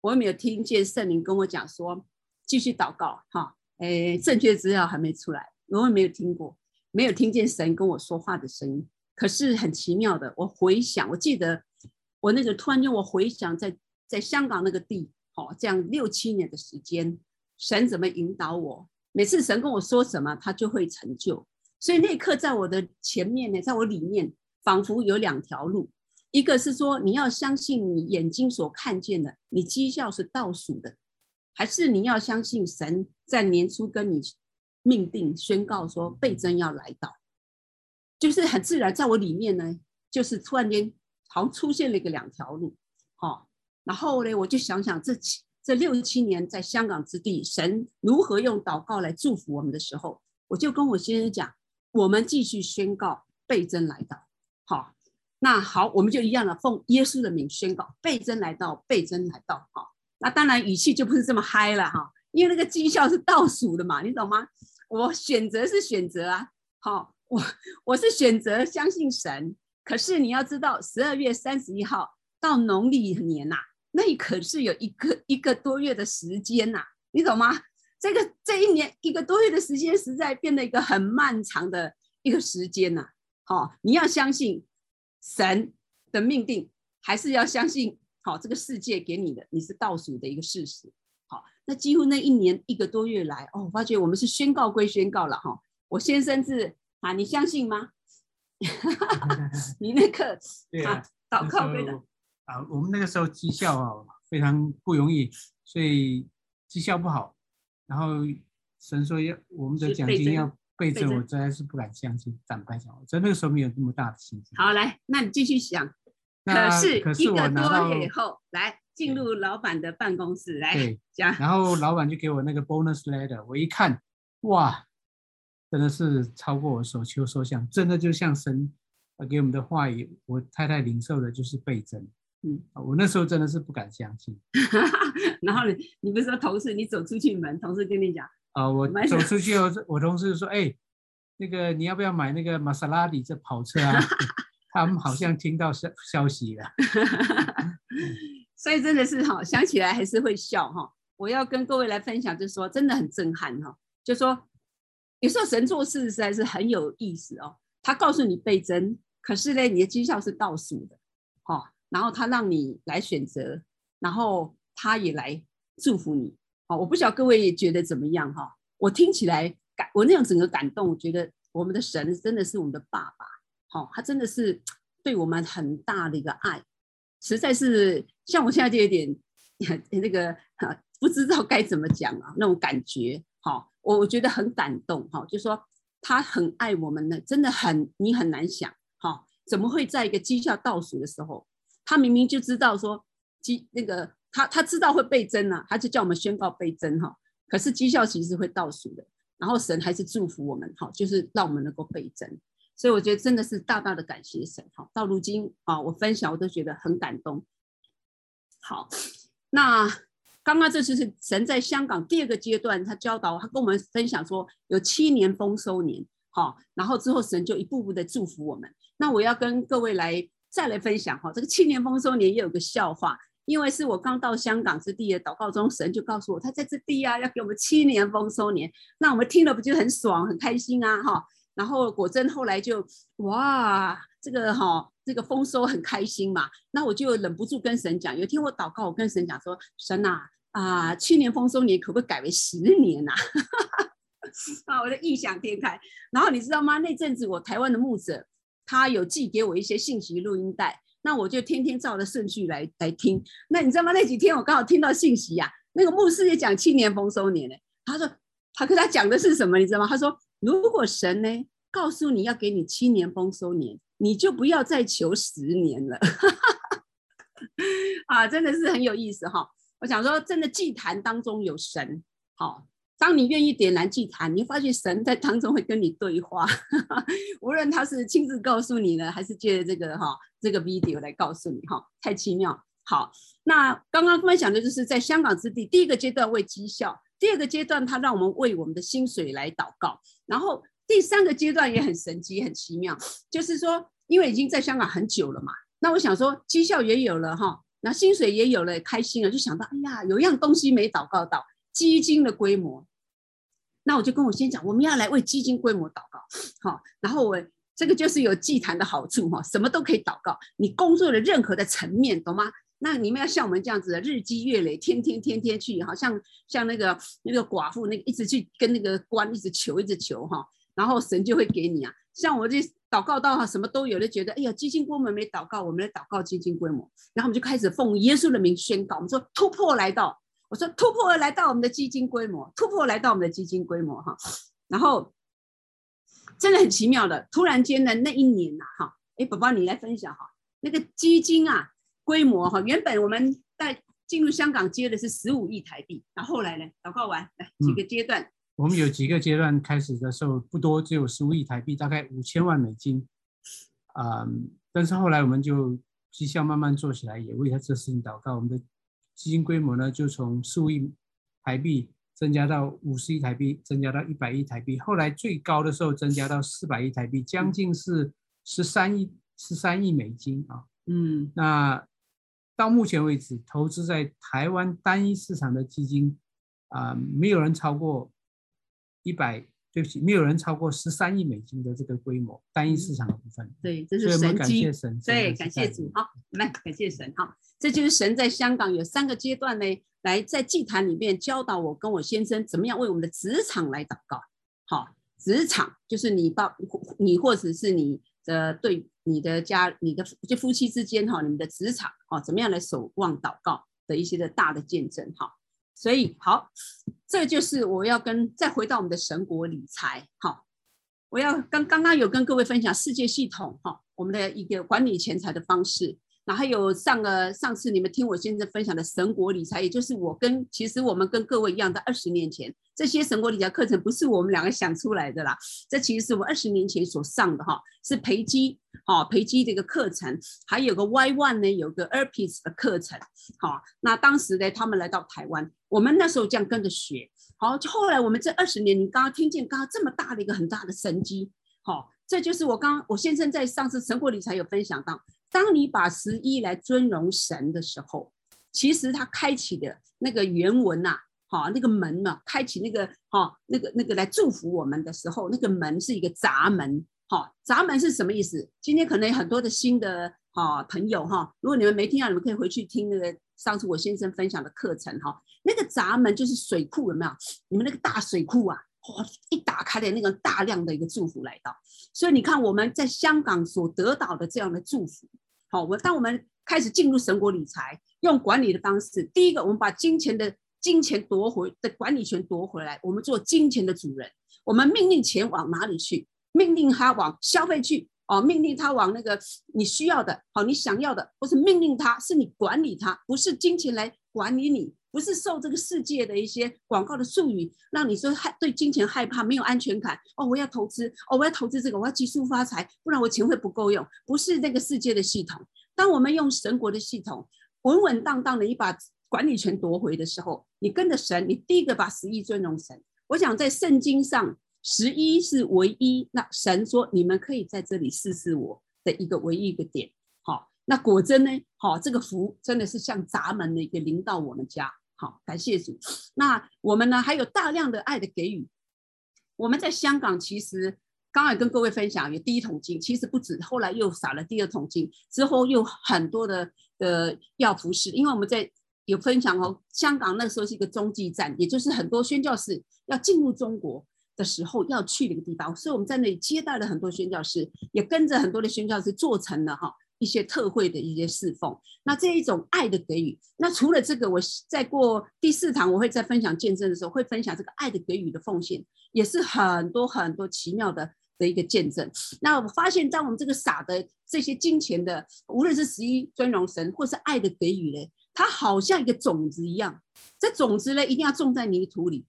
Speaker 4: 我也没有听见圣灵跟我讲说继续祷告。哈、哦，哎，正确资料还没出来，我也没有听过，没有听见神跟我说话的声音。可是很奇妙的，我回想，我记得我那个突然间，我回想在在香港那个地，哦，这样六七年的时间，神怎么引导我？每次神跟我说什么，他就会成就。所以那一刻在我的前面呢，在我里面，仿佛有两条路，一个是说你要相信你眼睛所看见的，你绩效是倒数的，还是你要相信神在年初跟你命定宣告说倍增要来到。就是很自然，在我里面呢，就是突然间好像出现了一个两条路，哦，然后呢，我就想想这七这六七年在香港之地，神如何用祷告来祝福我们的时候，我就跟我先生讲，我们继续宣告倍增来到，好、那好，我们就一样的奉耶稣的名宣告倍增来到，倍增来到，好、那当然语气就不是这么嗨了哈、因为那个绩效是倒数的嘛，你懂吗？我选择是选择啊，好、我我是选择相信神，可是你要知道，十二月三十一号到农历年呐、啊，那可是有一个一个多月的时间呐、啊，你懂吗？这个这一年一个多月的时间，实在变得一个很漫长的一个时间呐、啊。好、哦，你要相信神的命定，还是要相信好、哦、这个世界给你的，你是倒数的一个事实。好、哦，那几乎那一年一个多月来，哦，我发觉我们是宣告归宣告了哈、哦，我先生是。啊，你相信吗？你那个
Speaker 1: 对啊，
Speaker 4: 祷告归的
Speaker 1: 啊，我们那个时候绩效啊非常不容易，所以绩效不好。然后神说要我们的奖金要倍增，我真的是不敢相信。坦白讲，在那个时候没有那么大的信心。
Speaker 4: 好，来，那你继续想。可是一个多月以后，来进入老板的办公室来讲，
Speaker 1: 然后老板就给我那个 bonus letter，我一看，哇！真的是超过我所求所想，真的就像神给我们的话语，我太太领受的就是倍增。嗯，我那时候真的是不敢相信。
Speaker 4: 然后你，你不是说同事，你走出去门，同事跟你讲
Speaker 1: 啊，我走出去后，我同事说，哎，那个你要不要买那个玛莎拉蒂这跑车啊？他们好像听到消消息了。
Speaker 4: 所以真的是哈，想起来还是会笑哈。我要跟各位来分享，就是说真的很震撼哈，就说。有时候神做事实在是很有意思哦，他告诉你倍增，可是呢，你的绩效是倒数的，哦，然后他让你来选择，然后他也来祝福你，我不晓得各位也觉得怎么样哈？我听起来感，我那样整个感动，我觉得我们的神真的是我们的爸爸，好，他真的是对我们很大的一个爱，实在是像我现在就有点 那个不知道该怎么讲啊，那种感觉，好。我我觉得很感动哈，就说他很爱我们呢，真的很你很难想哈，怎么会在一个绩效倒数的时候，他明明就知道说绩那个他他知道会倍增啊，他就叫我们宣告倍增哈，可是绩效其实会倒数的，然后神还是祝福我们哈，就是让我们能够倍增，所以我觉得真的是大大的感谢神哈，到如今啊，我分享我都觉得很感动。好，那。刚刚这次是神在香港第二个阶段，他教导他跟我们分享说有七年丰收年，好，然后之后神就一步步的祝福我们。那我要跟各位来再来分享哈，这个七年丰收年也有个笑话，因为是我刚到香港之地的祷告中，神就告诉我他在这地啊要给我们七年丰收年，那我们听了不就很爽很开心啊哈？然后果真后来就哇，这个哈这个丰收很开心嘛，那我就忍不住跟神讲，有一天我祷告，我跟神讲说，神啊。啊，去年丰收年可不可以改为十年呐、啊？啊，我的异想天开。然后你知道吗？那阵子我台湾的牧者他有寄给我一些信息录音带，那我就天天照着顺序来来听。那你知道吗？那几天我刚好听到信息呀、那个牧师也讲七年丰收年呢。他说他跟他讲的是什么？你知道吗？他说如果神呢告诉你要给你七年丰收年，你就不要再求十年了。啊，真的是很有意思哈。我想说，真的祭坛当中有神，好，当你愿意点燃祭坛，你会发现神在当中会跟你对话，无论他是亲自告诉你呢，还是借这个哈这个 video 来告诉你哈，太奇妙。好，那刚刚分享的就是在香港之地第一个阶段为绩效，第二个阶段，他让我们为我们的薪水来祷告。然后第三个阶段也很神奇、很奇妙，就是说，因为已经在香港很久了嘛，那我想说绩效也有了哈，那薪水也有了，开心了，就想到，哎呀，有一样东西没祷告到，基金的规模。那我就跟我先讲，我们要来为基金规模祷告，好，然后我这个就是有祭坛的好处哈，什么都可以祷告，你工作的任何的层面，懂吗？那你们要像我们这样子日积月累，天天天天去，好像像那个那个寡妇，那个一直去跟那个官一直求，一直求哈，然后神就会给你啊。像我这祷告到什么都有的，觉得哎呀，基金规模没祷告，我们来祷告基金规模，然后我们就开始奉耶稣的名宣告，我们说突破来到。我说突破而来到我们的基金规模，突破来到我们的基金规模哈，然后真的很奇妙的，突然间的那一年呐哈，哎，宝宝你来分享哈，那个基金啊规模哈，原本我们在进入香港接的是十五亿台币，然后后来呢，祷告完来几个阶段，嗯，
Speaker 1: 我们有几个阶段开始的时候不多，只有十五亿台币，大概五千万美金，嗯，但是后来我们就绩效慢慢做起来，也为他这事情祷告，我们的。基金规模呢，就从数亿台币增加到五十亿台币，增加到一百亿台币。后来最高的时候增加到四百亿台币，将近是十三亿十三亿美金啊。嗯，那到目前为止，投资在台湾单一市场的基金啊、呃，没有人超过一百。对不起，没有人超过十三亿美金的这个规模，单一市场的部分。
Speaker 4: 对，这是神迹。所以我们感谢神。对，感谢主。好，来感谢神。好，这就是神在香港有三个阶段呢，来在祭坛里面教导我跟我先生怎么样为我们的职场来祷告。好，职场就是你到你或者是你的对你的家、你的就夫妻之间哈，你们的职场哈，怎么样来守望祷告的一些的大的见证哈。所以好，这就是我要跟再回到我们的神国理财。好，我要刚刚刚有跟各位分享世界系统哈，我们的一个管理钱财的方式。那还有上个上次你们听我先生分享的神国理财，也就是我跟其实我们跟各位一样，在二十年前这些神国理财课程不是我们两个想出来的啦，这其实是我二十年前所上的哈，是培基哈培基这个课程，还有个 Y One 呢，有个 Erpes 的课程，好，那当时呢他们来到台湾，我们那时候这样跟着学，好，就后来我们这二十年，你刚刚听见刚刚这么大的一个很大的神迹，好，这就是我刚刚我先生在上次神国理财有分享到。当你把十一来尊荣神的时候，其实他开启的那个原文呐、啊，哈，那个门呢，开启那个哈，那个那个来祝福我们的时候，那个门是一个闸门，哈，闸门是什么意思？今天可能有很多的新的哈朋友哈，如果你们没听到，你们可以回去听那个上次我先生分享的课程哈，那个闸门就是水库有没有？你们那个大水库啊。哇！一打开的那个大量的一个祝福来到，所以你看我们在香港所得到的这样的祝福，好，我当我们开始进入神国理财，用管理的方式，第一个我们把金钱的金钱夺回的管理权夺回来，我们做金钱的主人，我们命令钱往哪里去？命令它往消费去，哦，命令它往那个你需要的，好，你想要的，不是命令它，是你管理它，不是金钱来管理你。不是受这个世界的一些广告的术语，让你说害对金钱害怕，没有安全感。哦，我要投资，哦，我要投资这个，我要急速发财，不然我钱会不够用。不是那个世界的系统。当我们用神国的系统，稳稳当当的你把管理权夺回的时候，你跟着神，你第一个把十一尊荣神。我想在圣经上，十一是唯一。那神说，你们可以在这里试试我的一个唯一一个点。好，那果真呢？好，这个福真的是像闸门的一个临到我们家。好，感谢主。那我们呢，还有大量的爱的给予。我们在香港其实刚才跟各位分享，有第一桶金，其实不止，后来又撒了第二桶金，之后又很多的呃要服侍。因为我们在有分享哦，香港那时候是一个中继站，也就是很多宣教士要进入中国的时候要去的一个地方，所以我们在那里接待了很多宣教士，也跟着很多的宣教士做成了哈。一些特惠的一些侍奉，那这一种爱的给予，那除了这个，我再过第四堂，我会再分享见证的时候，会分享这个爱的给予的奉献，也是很多很多奇妙的的一个见证。那我发现，当我们这个撒的这些金钱的，无论是十一尊荣神，或是爱的给予呢，它好像一个种子一样，这种子呢一定要种在泥土里，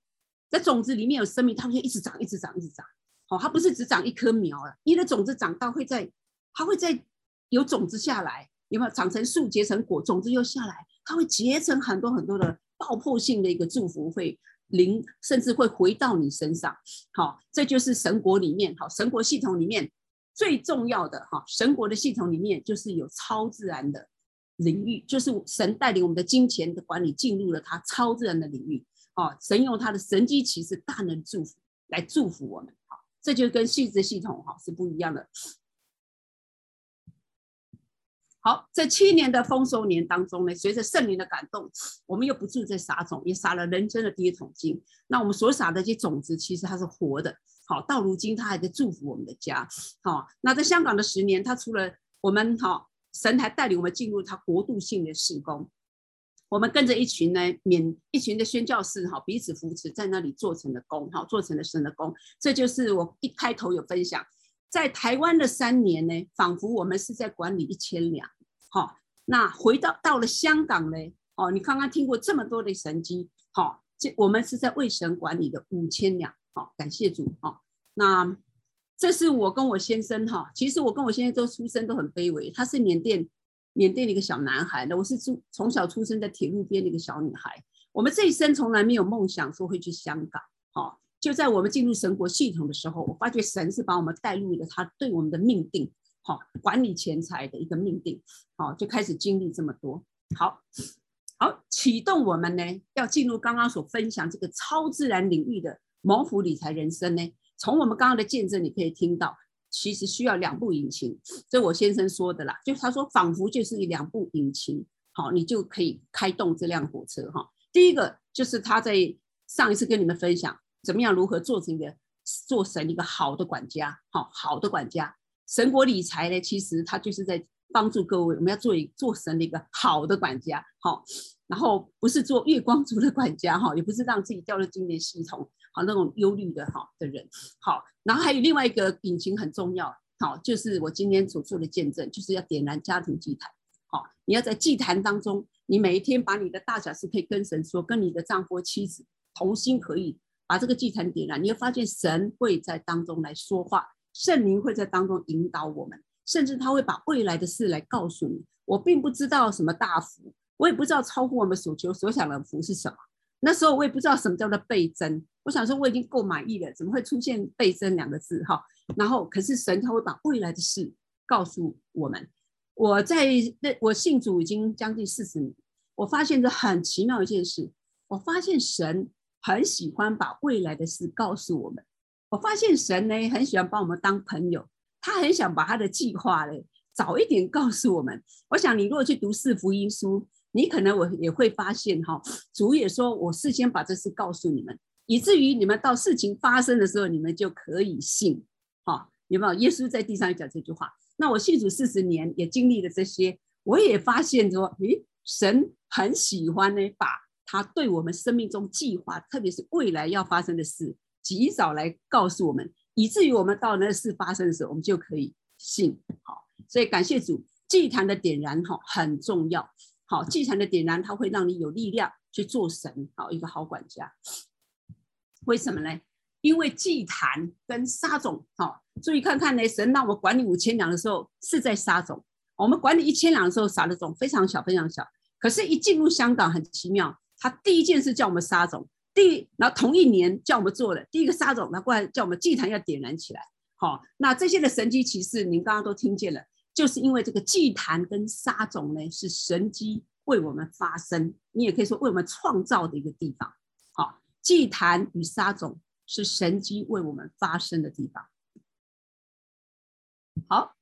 Speaker 4: 在种子里面有生命，它会一直长，一直长，一直长。好，它不是只长一棵苗了，你的种子长到会在，它会在。有种子下来，有没有长成树结成果？种子又下来，它会结成很多很多的爆破性的一个祝福，会灵甚至会回到你身上。好，这就是神国里面，好，神国系统里面最重要的哈，神国的系统里面就是有超自然的领域，就是神带领我们的金钱的管理进入了他超自然的领域。哦，神用他的神迹奇事大能祝福来祝福我们。好，这就跟系子系统哈是不一样的。好，在七年的丰收年当中呢，随着圣灵的感动，我们又不住在撒种，也撒了人生的第一桶金。那我们所撒的这些种子，其实它是活的。好，到如今它还在祝福我们的家。好，那在香港的十年，它除了我们哈，神还带领我们进入它国度性的事工。我们跟着一群呢，免一群的宣教士哈，彼此扶持，在那里做成了工，哈，做成了神的工。这就是我一开头有分享。在台湾的三年呢，仿佛我们是在管理一千两，好，那回到到了香港呢，哦，你刚刚听过这么多的神迹，好，这我们是在为神管理的五千两，好，感谢主，好，那这是我跟我先生哈，其实我跟我先生都出生都很卑微，他是缅甸缅甸的一个小男孩，那我是出从小出生在铁路边的一个小女孩，我们这一生从来没有梦想说会去香港，好。就在我们进入神国系统的时候，我发觉神是把我们带入了他对我们的命定，好，管理钱财的一个命定，好，就开始经历这么多，好，好启动我们呢，要进入刚刚所分享这个超自然领域的谋福理财人生呢。从我们刚刚的见证，你可以听到，其实需要两部引擎，这我先生说的啦，就他说仿佛就是两部引擎，好，你就可以开动这辆火车哈。第一个就是他在上一次跟你们分享。怎么样？如何做成一个做神一个好的管家？好，好的管家，神国理财呢？其实它就是在帮助各位，我们要做一做神的一个好的管家。好，然后不是做月光族的管家哈，也不是让自己掉入金钱系统，好那种忧虑的哈的人。好，然后还有另外一个引擎很重要，好，就是我今天所做的见证，就是要点燃家庭祭坛。好，你要在祭坛当中，你每一天把你的大小事可以跟神说，跟你的丈夫妻子同心可以。把这个祭坛点燃，你会发现神会在当中来说话，圣灵会在当中引导我们，甚至他会把未来的事来告诉你。我并不知道什么大福，我也不知道超乎我们所求所想的福是什么。那时候我也不知道什么叫做倍增，我想说我已经够满意了，怎么会出现倍增两个字？哈，然后可是神他会把未来的事告诉我们。我在那我信主已经将近四十年，我发现这很奇妙一件事，我发现神。很喜欢把未来的事告诉我们。我发现神呢，很喜欢把我们当朋友，他很想把他的计划呢早一点告诉我们。我想你如果去读四福音书，你可能我也会发现哈，主也说我事先把这事告诉你们，以至于你们到事情发生的时候，你们就可以信。哈，有没有？耶稣在地上讲这句话。那我信主四十年，也经历了这些，我也发现说，诶，神很喜欢呢，把。他对我们生命中计划，特别是未来要发生的事，及早来告诉我们，以至于我们到那事发生的时候，我们就可以信。好，所以感谢主，祭坛的点燃哈很重要。好，祭坛的点燃，它会让你有力量去做神，好一个好管家。为什么呢？因为祭坛跟撒种，好，注意看看呢，神让我管理五千两的时候是在撒种，我们管理一千两的时候撒的种非常小，非常小。可是，一进入香港，很奇妙。他第一件事叫我们撒种，第，然后同一年叫我们做的第一个沙种，他过来叫我们祭坛要点燃起来。好，那这些的神迹奇事，您刚刚都听见了，就是因为这个祭坛跟沙种呢，是神迹为我们发生，你也可以说为我们创造的一个地方。好，祭坛与沙种是神迹为我们发生的地方。好，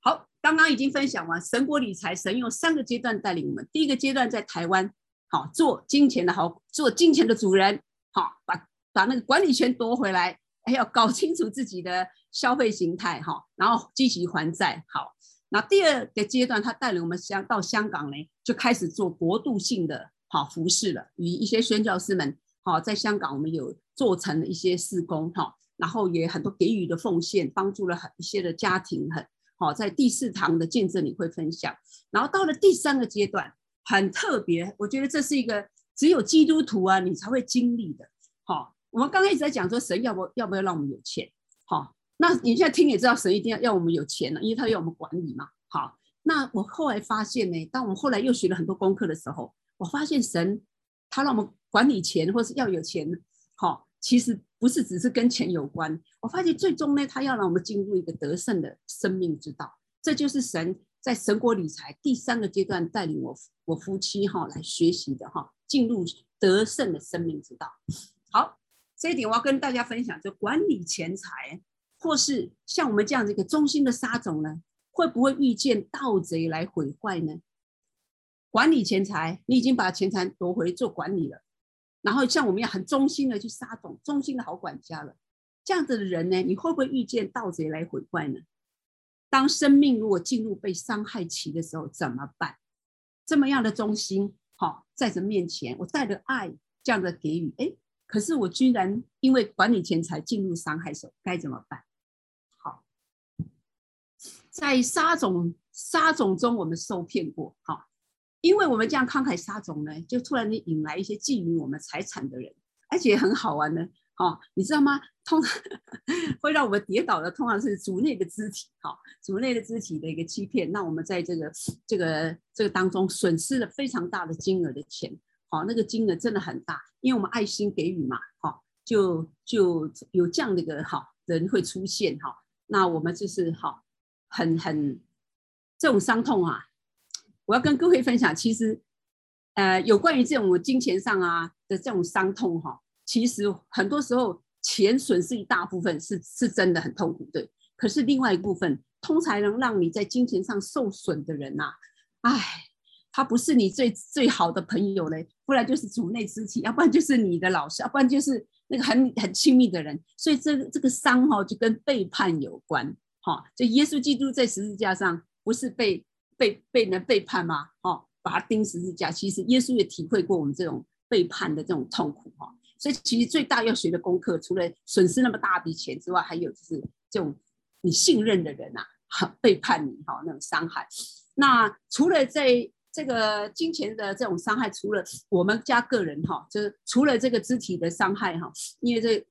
Speaker 4: 好，刚刚已经分享完神国理财，神用三个阶段带领我们，第一个阶段在台湾。好，做金钱的好，做金钱的主人，好，把把那个管理权夺回来，还要搞清楚自己的消费形态，哈，然后积极还债。好，那第二个阶段，他带领我们香到香港呢，就开始做国度性的好服饰了，与一些宣教师们，好，在香港我们有做成了一些事工，哈，然后也很多给予的奉献，帮助了很一些的家庭，很好，在第四堂的见证里会分享，然后到了第三个阶段。很特别，我觉得这是一个只有基督徒啊，你才会经历的。好，我们刚刚一直在讲说，神要不要不要让我们有钱？好，那你现在听也知道，神一定要要我们有钱了，因为他要我们管理嘛。好，那我后来发现呢，当我们后来又学了很多功课的时候，我发现神他让我们管理钱或是要有钱，好，其实不是只是跟钱有关。我发现最终呢，他要让我们进入一个得胜的生命之道。这就是神在神国理财第三个阶段带领我我夫妻哈来学习的哈，进入得胜的生命之道。好，这一点我要跟大家分享，就管理钱财，或是像我们这样的一个忠心的沙种呢，会不会遇见盗贼来毁坏呢？管理钱财，你已经把钱财夺回做管理了，然后像我们要很忠心的去撒种，忠心的好管家了，这样子的人呢，你会不会遇见盗贼来毁坏呢？当生命如果进入被伤害期的时候，怎么办？这么样的忠心，好，在神面前，我带着爱这样的给予，哎，可是我居然因为管理钱财进入伤害手，该怎么办？好，在沙种沙种中，我们受骗过，好。因为我们这样慷慨沙种呢，就突然间引来一些觊觎我们财产的人，而且很好玩呢。哦，你知道吗？通常 会让我们跌倒的，通常是主内的肢体，哈、哦，主内的肢体的一个欺骗。那我们在这个这个这个当中损失了非常大的金额的钱，好、那个金额真的很大，因为我们爱心给予嘛，哈、哦，就就有这样的一个好人会出现，哈、那我们就是好、很很这种伤痛啊。我要跟各位分享，其实，呃，有关于这种金钱上啊的这种伤痛哈，其实很多时候钱损失一大部分是是真的很痛苦的。可是另外一部分，通常能让你在金钱上受损的人呐、啊，哎，他不是你最最好的朋友嘞，不然就是主内肢体，要不然就是你的老师，要不然就是那个很很亲密的人。所以这个这个伤哈，就跟背叛有关哈。就耶稣基督在十字架上不是被。被被人背叛吗？哦，把他钉十字架。其实耶稣也体会过我们这种背叛的这种痛苦哈。所以其实最大要学的功课，除了损失那么大笔钱之外，还有就是这种你信任的人呐，背叛你哈那种伤害。那除了在这个金钱的这种伤害，除了我们家个人哈，就是除了这个肢体的伤害哈，因为这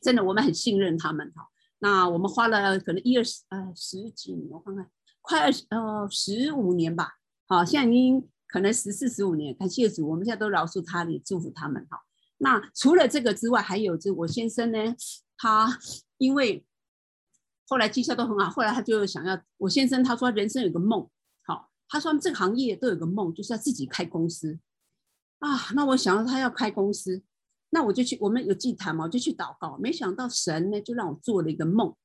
Speaker 4: 真的我们很信任他们哈。那我们花了可能一二十呃十几年，我看看。快呃十五年吧，好，现在已经可能十四十五年，感谢主，我们现在都饶恕他，也祝福他们哈。那除了这个之外，还有就我先生呢，他因为后来绩效都很好，后来他就想要我先生他说人生有个梦，好，他说这个行业都有个梦，就是要自己开公司啊。那我想到他要开公司，那我就去我们有祭坛嘛，我就去祷告，没想到神呢就让我做了一个梦，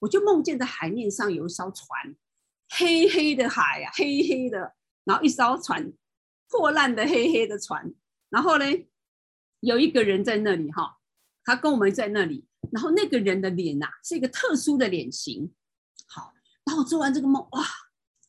Speaker 4: 我就梦见在海面上有一艘船。黑黑的海呀、啊，黑黑的，然后一艘船，破烂的黑黑的船，然后呢，有一个人在那里哈，他跟我们在那里，然后那个人的脸呐、是一个特殊的脸型，好，然后我做完这个梦哇，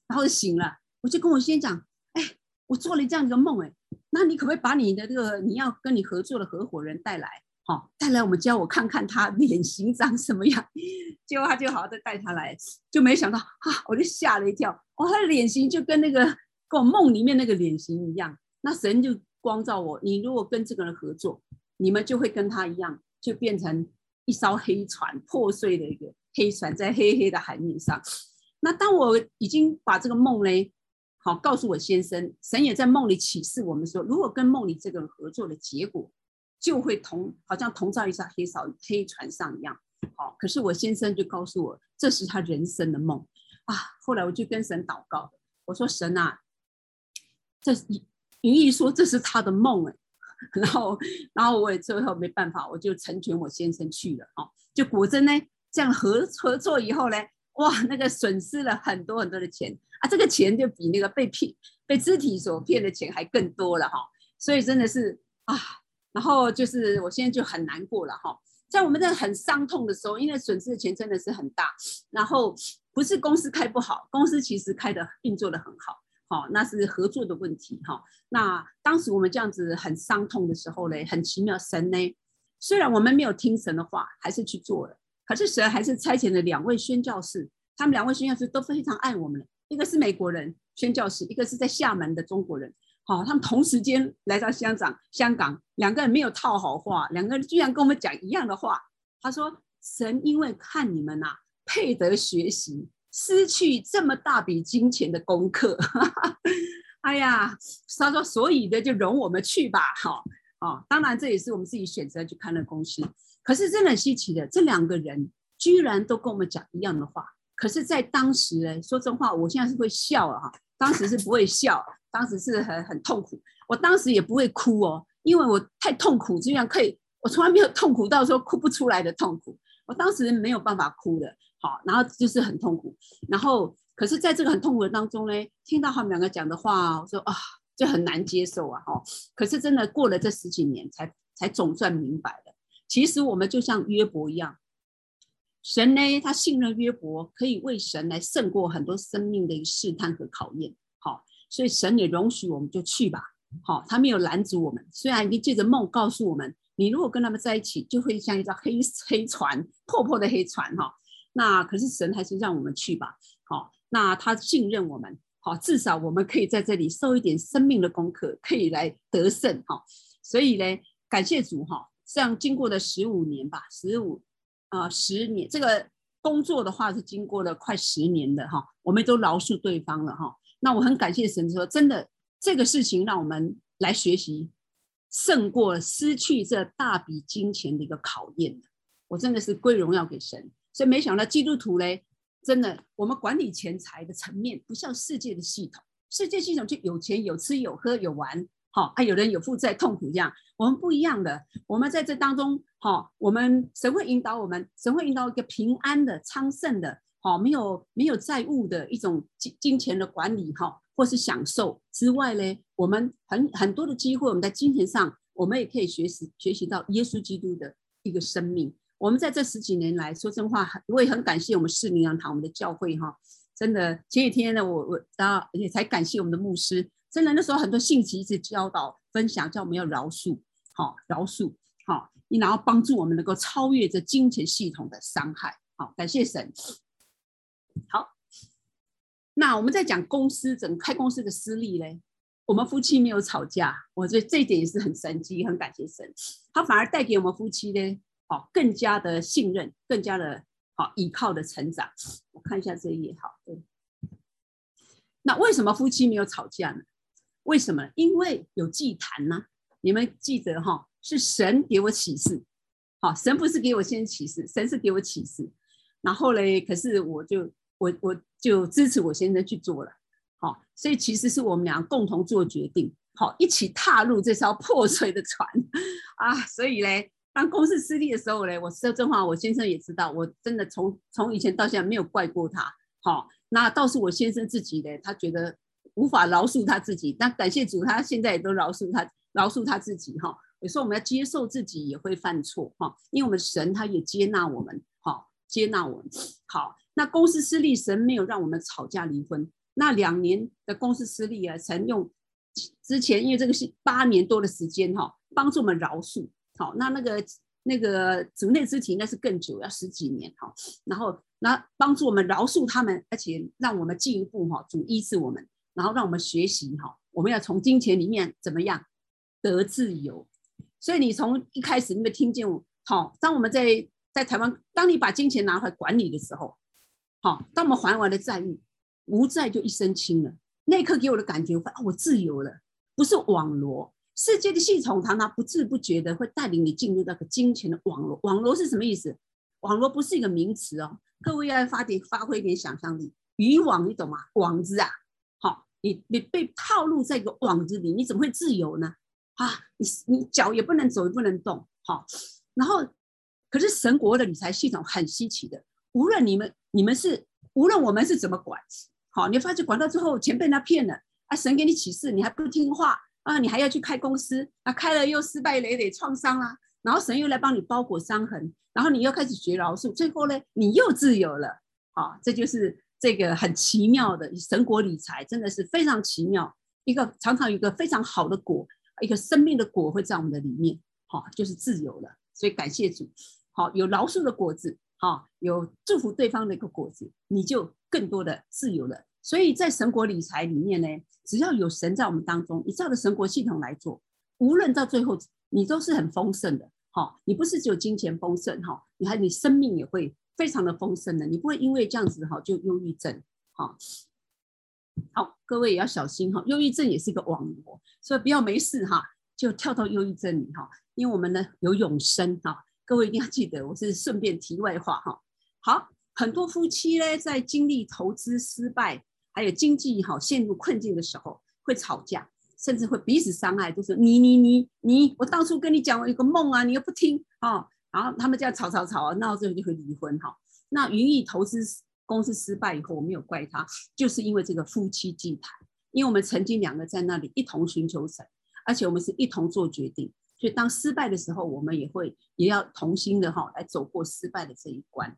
Speaker 4: 然后就醒了，我就跟我先讲，哎，我做了这样一个梦哎，那你可不可以把你的这个你要跟你合作的合伙人带来？好，带来我们家，我看看他脸型长什么样。结果他就好好的带他来，就没想到啊，我就吓了一跳。哦，他的脸型就跟那个跟我梦里面那个脸型一样。那神就光照我，你如果跟这个人合作，你们就会跟他一样，就变成一艘黑船，破碎的一个黑船，在黑黑的海面上。那当我已经把这个梦呢，好告诉我先生，神也在梦里启示我们说，如果跟梦里这个人合作的结果。就会同好像同在一艘黑扫黑船上一样，好，可是我先生就告诉我，这是他人生的梦啊。后来我就跟神祷告，我说神啊，这云意说这是他的梦哎，然后然后我也最后没办法，我就成全我先生去了哦。就果真呢，这样合合作以后呢，哇，那个损失了很多很多的钱啊，这个钱就比那个被骗被肢体所骗的钱还更多了哈。所以真的是啊。然后就是我现在就很难过了哈，在我们在很伤痛的时候，因为损失的钱真的是很大。然后不是公司开不好，公司其实开的运作的很好，好，那是合作的问题哈。那当时我们这样子很伤痛的时候呢，很奇妙，神呢，虽然我们没有听神的话，还是去做了，可是神还是差遣了两位宣教士，他们两位宣教士都非常爱我们，一个是美国人宣教士，一个是在厦门的中国人。好，他们同时间来到香港，香港两个人没有套好话，两个人居然跟我们讲一样的话。他说：“神因为看你们呐、配得学习，失去这么大笔金钱的功课。”哎呀，他说：“所以的就容我们去吧。”哈，啊，当然这也是我们自己选择去看的公司。可是真的很稀奇的，这两个人居然都跟我们讲一样的话。可是，在当时呢，说真话，我现在是会笑了哈，当时是不会笑，当时是很很痛苦。我当时也不会哭哦，因为我太痛苦，这样可以，我从来没有痛苦到说哭不出来的痛苦。我当时没有办法哭的，好，然后就是很痛苦。然后，可是在这个很痛苦的当中呢，听到他们两个讲的话，我说啊，就很难接受啊，哈。可是真的过了这十几年才，才总算明白了。其实我们就像约伯一样，神呢，他信任约伯，可以为神来胜过很多生命的试探和考验。好，所以神也容许我们就去吧。好，他没有拦阻我们。虽然你借着梦告诉我们，你如果跟他们在一起，就会像一艘黑黑船，破破的黑船哈。那可是神还是让我们去吧。好，那他信任我们，好，至少我们可以在这里受一点生命的功课，可以来得胜哈。所以呢，感谢主哈。这样经过了十五年吧，十五啊十年，这个工作的话是经过了快十年的哈，我们都饶恕对方了哈。那我很感谢神说，真的这个事情让我们来学习，胜过失去这大笔金钱的一个考验。我真的是归荣耀给神，所以没想到基督徒嘞，真的我们管理钱财的层面不像世界的系统，世界系统就有钱有吃有喝有玩。好，还有人有负债痛苦这样，我们不一样的。我们在这当中，好，我们神会引导我们，神会引导一个平安的、昌盛的，好，没有没有债务的一种金金钱的管理，哈，或是享受之外呢，我们很很多的机会，我们在金钱上，我们也可以学习学习到耶稣基督的一个生命。我们在这十几年来说真话，我也很感谢我们市灵粮堂我们的教会，哈，真的前几天呢，我我然后也才感谢我们的牧师。真的那时候很多信息一直教导分享，叫我们要饶恕，好饶恕，好，你然后帮助我们能够超越这金钱系统的伤害，好，感谢神。好，那我们在讲公司整开公司的私利呢，我们夫妻没有吵架，我觉得这一点也是很神奇，很感谢神，他反而带给我们夫妻呢，好更加的信任，更加的好依靠的成长。我看一下这一页，好，对。那为什么夫妻没有吵架呢？为什么？因为有祭坛呢。你们记得哈，是神给我启示，好，神不是给我先启示，神是给我启示。然后嘞，可是我就我我就支持我先生去做了，好，所以其实是我们俩共同做决定，好，一起踏入这艘破碎的船 啊。所以嘞，当公司失利的时候嘞，我说真话，我先生也知道，我真的从从以前到现在没有怪过他，好，那倒是我先生自己嘞，他觉得。无法饶恕他自己，但感谢主，他现在也都饶恕他，饶恕他自己哈。有时候我们要接受自己也会犯错哈，因为我们神他也接纳我们，好接纳我们。好，那公司失利，神没有让我们吵架离婚。那两年的公司失利啊，神用之前因为这个是八年多的时间哈，帮助我们饶恕。好，那那个那个主内之情应该是更久，要十几年哈。然后那帮助我们饶恕他们，而且让我们进一步哈，主医治我们。然后让我们学习哈，我们要从金钱里面怎么样得自由。所以你从一开始你没听见我好，当我们在在台湾，当你把金钱拿回来管理的时候，好，当我们还完了债务，无债就一身轻了。那一刻给我的感觉，啊，我自由了，不是网罗。世界的系统常常不知不觉的会带领你进入那个金钱的网罗。网罗是什么意思？网罗不是一个名词哦，各位要发点发挥一点想象力。渔网你懂吗？网子啊。好你你被套入在一个网子里，你怎么会自由呢？啊，你你脚也不能走，也不能动，好。然后，可是神国的理财系统很稀奇的，无论你们你们是无论我们是怎么管，好，你发觉管到最后钱被他骗了啊，神给你启示，你还不听话啊，你还要去开公司啊，开了又失败累累创伤啦，然后神又来帮你包裹伤痕，然后你又开始学饶恕，最后呢，你又自由了，好，这就是。这个很奇妙的神国理财，真的是非常奇妙。一个常常有一个非常好的果，一个生命的果会在我们的里面，好，就是自由了。所以感谢主，好，有饶恕的果子，好，有祝福对方的一个果子，你就更多的自由了。所以在神国理财里面呢，只要有神在我们当中，你照着神国系统来做，无论到最后你都是很丰盛的，好，你不是只有金钱丰盛，哈，你还你生命也会。非常的丰盛的，你不会因为这样子哈就忧郁症，好，好，各位也要小心哈，忧郁症也是一个网罗，所以不要没事哈，就跳到忧郁症里哈，因为我们呢有永生哈，各位一定要记得，我是顺便题外话哈。好，很多夫妻呢在经历投资失败，还有经济哈陷入困境的时候会吵架，甚至会彼此伤害，就是你你你你，我当初跟你讲我有个梦啊，你又不听啊，然后他们这样吵吵吵啊，闹到最后就会离婚哈。那云逸投资公司失败以后，我没有怪他，就是因为这个夫妻祭坛，因为我们曾经两个在那里一同寻求神，而且我们是一同做决定，所以当失败的时候，我们也会也要同心的哈来走过失败的这一关。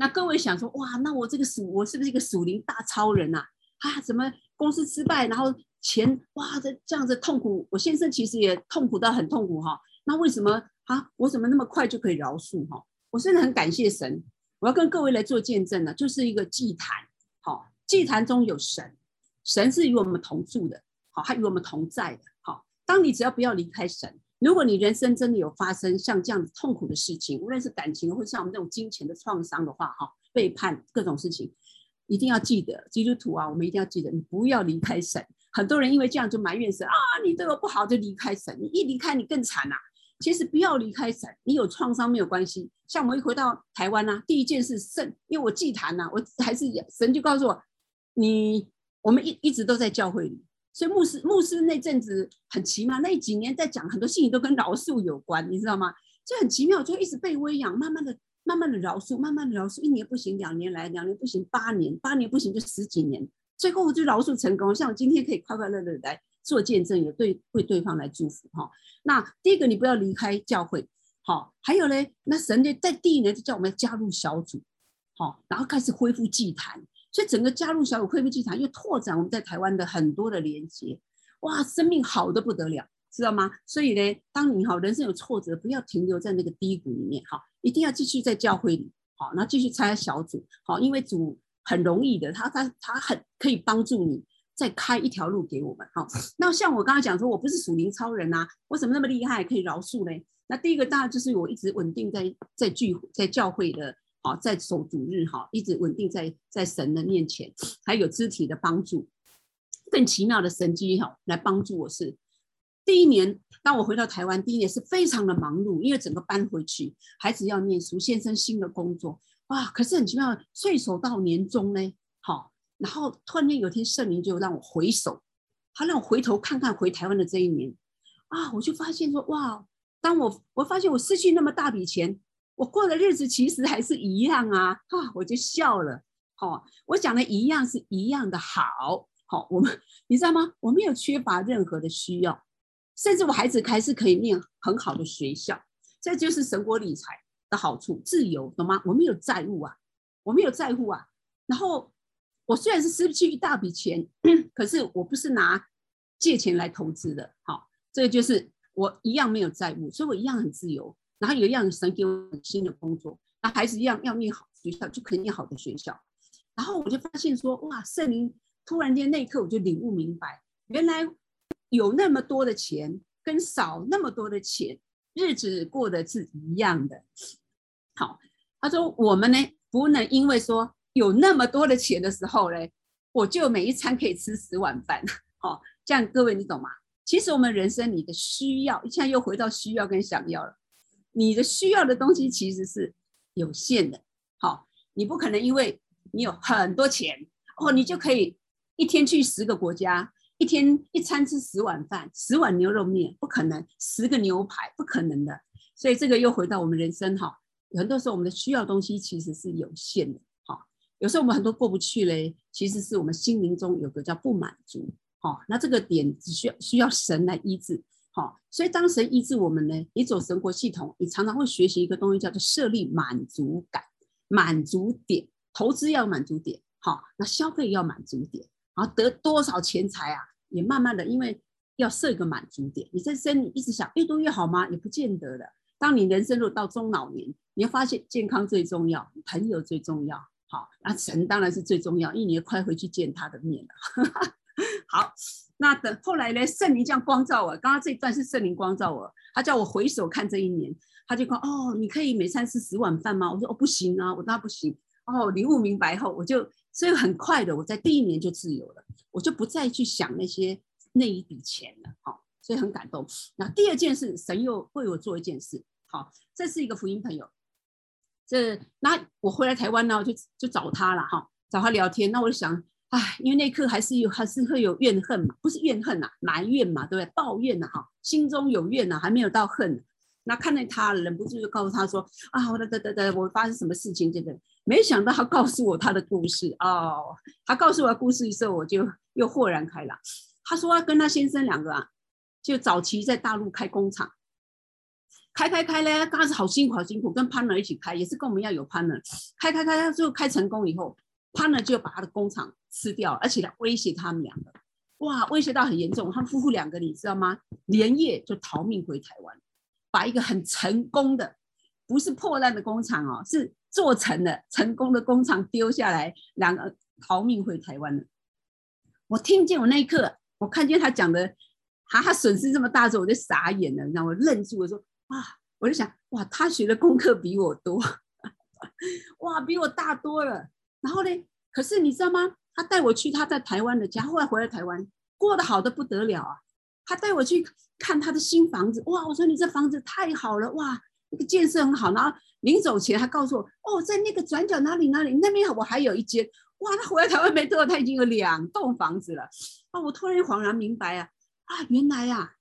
Speaker 4: 那各位想说，哇，那我这个属我是不是一个属灵大超人啊？啊，怎么公司失败，然后钱哇这这样子痛苦，我先生其实也痛苦到很痛苦哈。那为什么啊？我怎么那么快就可以饶恕哈？我真的很感谢神，我要跟各位来做见证呢，就是一个祭坛，好，祭坛中有神，神是与我们同住的，好，还与我们同在的，好。当你只要不要离开神，如果你人生真的有发生像这样子痛苦的事情，无论是感情或像我们这种金钱的创伤的话，哈，背叛各种事情，一定要记得，基督徒啊，我们一定要记得，你不要离开神。很多人因为这样就埋怨神啊，你对我不好就离开神，你一离开你更惨呐。其实不要离开神，你有创伤没有关系。像我们一回到台湾呢、啊，第一件事圣，因为我祭坛呐，我还是神就告诉我，你我们一一直都在教会里，所以牧师牧师那阵子很奇妙，那几年在讲很多事情都跟饶恕有关，你知道吗？就很奇妙，就一直被喂养，慢慢的、慢慢的饶恕，慢慢的饶恕，一年不行，两年来，两年不行，八年，八年不行就十几年，最后我就饶恕成功。像我今天可以快快乐乐来。做见证也对，为对方来祝福哈。那第一个，你不要离开教会，好。还有呢，那神呢，在第一年就叫我们加入小组，好，然后开始恢复祭坛。所以整个加入小组、恢复祭坛，又拓展我们在台湾的很多的连接。哇，生命好的不得了，知道吗？所以呢，当你好人生有挫折，不要停留在那个低谷里面，哈，一定要继续在教会里，好，然后继续参加小组，好，因为主很容易的，他他他很可以帮助你。再开一条路给我们，好。那像我刚刚讲说，我不是属灵超人啊，我怎么那么厉害可以饶恕呢？那第一个当然就是我一直稳定在在聚在教会的，在守主日哈，一直稳定在在神的面前，还有肢体的帮助，更奇妙的神迹哈，来帮助我是第一年，当我回到台湾，第一年是非常的忙碌，因为整个搬回去，孩子要念书，先生新的工作，哇，可是很奇妙，岁首到年终呢，好。然后突然间有天圣灵就让我回首，他让我回头看看回台湾的这一年，啊，我就发现说哇，当我我发现我失去那么大笔钱，我过的日子其实还是一样啊，啊，我就笑了。好、我讲的一样是一样的好，好、我们你知道吗？我没有缺乏任何的需要，甚至我孩子还是可以念很好的学校，这就是神国理财的好处，自由，懂吗？我没有债务啊，我没有债务啊，然后。我虽然是失去一大笔钱，可是我不是拿借钱来投资的。好，这个就是我一样没有债务，所以我一样很自由。然后有一样神给我新的工作，那孩子一样要念好学校，就可以念好的学校。然后我就发现说，哇，圣灵突然间那一刻我就领悟明白，原来有那么多的钱跟少那么多的钱，日子过得是一样的。好，他说我们呢不能因为说。有那么多的钱的时候嘞，我就每一餐可以吃十碗饭，好，这样各位你懂吗？其实我们人生你的需要，现在又回到需要跟想要了。你的需要的东西其实是有限的，好，你不可能因为你有很多钱哦，你就可以一天去十个国家，一天一餐吃十碗饭，十碗牛肉面，不可能，十个牛排，不可能的。所以这个又回到我们人生哈，很多时候我们的需要东西其实是有限的。好有时候我们很多过不去嘞，其实是我们心灵中有个叫不满足，好，那这个点只需要需要神来医治，所以当神医治我们呢，你走神国系统，你常常会学习一个东西叫做设立满足感、满足点，投资要满足点，好，那消费要满足点，然后得多少钱财啊，也慢慢的，因为要设一个满足点，你在身里一直想越多越好吗？也不见得的。当你人生如果到中老年，你要发现健康最重要，朋友最重要。好，那神当然是最重要，因为你也快回去见他的面了。好，那等后来呢？圣灵这样光照我，刚刚这一段是圣灵光照我，他叫我回首看这一年，他就说：“哦，你可以每餐吃十碗饭吗？”我说：“哦，不行啊，我那不行。”哦，领悟明白后，我就所以很快的，我在第一年就自由了，我就不再去想那些那一笔钱了。好，所以很感动。那第二件事，神又为我做一件事。好，这是一个福音朋友。这那我回来台湾呢，我就就找他了哈，找他聊天。那我就想，哎，因为那一刻还是有还是会有怨恨嘛，不是怨恨呐、啊，埋怨嘛，对不对？抱怨呐、啊，哈，心中有怨呐、啊，还没有到恨。那看见他，忍不住就告诉他说，啊，我的的的的，我发生什么事情？这个没想到他告诉我他的故事哦。他告诉我故事的时候，我就又豁然开朗。他说他跟他先生两个啊，就早期在大陆开工厂。开开开嘞，刚开始好辛苦，好辛苦，跟 partner 一起开，也是跟我们一样有 partner。开开开，最后开成功以后他呢就把他的工厂吃掉，而且来威胁他们两个。哇，威胁到很严重。他们夫妇两个，你知道吗？连夜就逃命回台湾，把一个很成功的，不是破烂的工厂哦，是做成的成功的工厂丢下来，两个逃命回台湾了。我听见我那一刻，我看见他讲的，哈哈，损失这么大之后，我就傻眼了，让我愣住，我说。啊！我就想，哇，他学的功课比我多，哇，比我大多了。然后呢，可是你知道吗？他带我去他在台湾的家，后来回来台湾，过得好的不得了啊。他带我去看他的新房子，哇！我说你这房子太好了，哇，那个建设很好。然后临走前还告诉我，哦，在那个转角哪里哪里那边，我还有一间。哇！他回来台湾没多久，他已经有两栋房子了。啊，我突然恍然明白啊，啊，原来啊。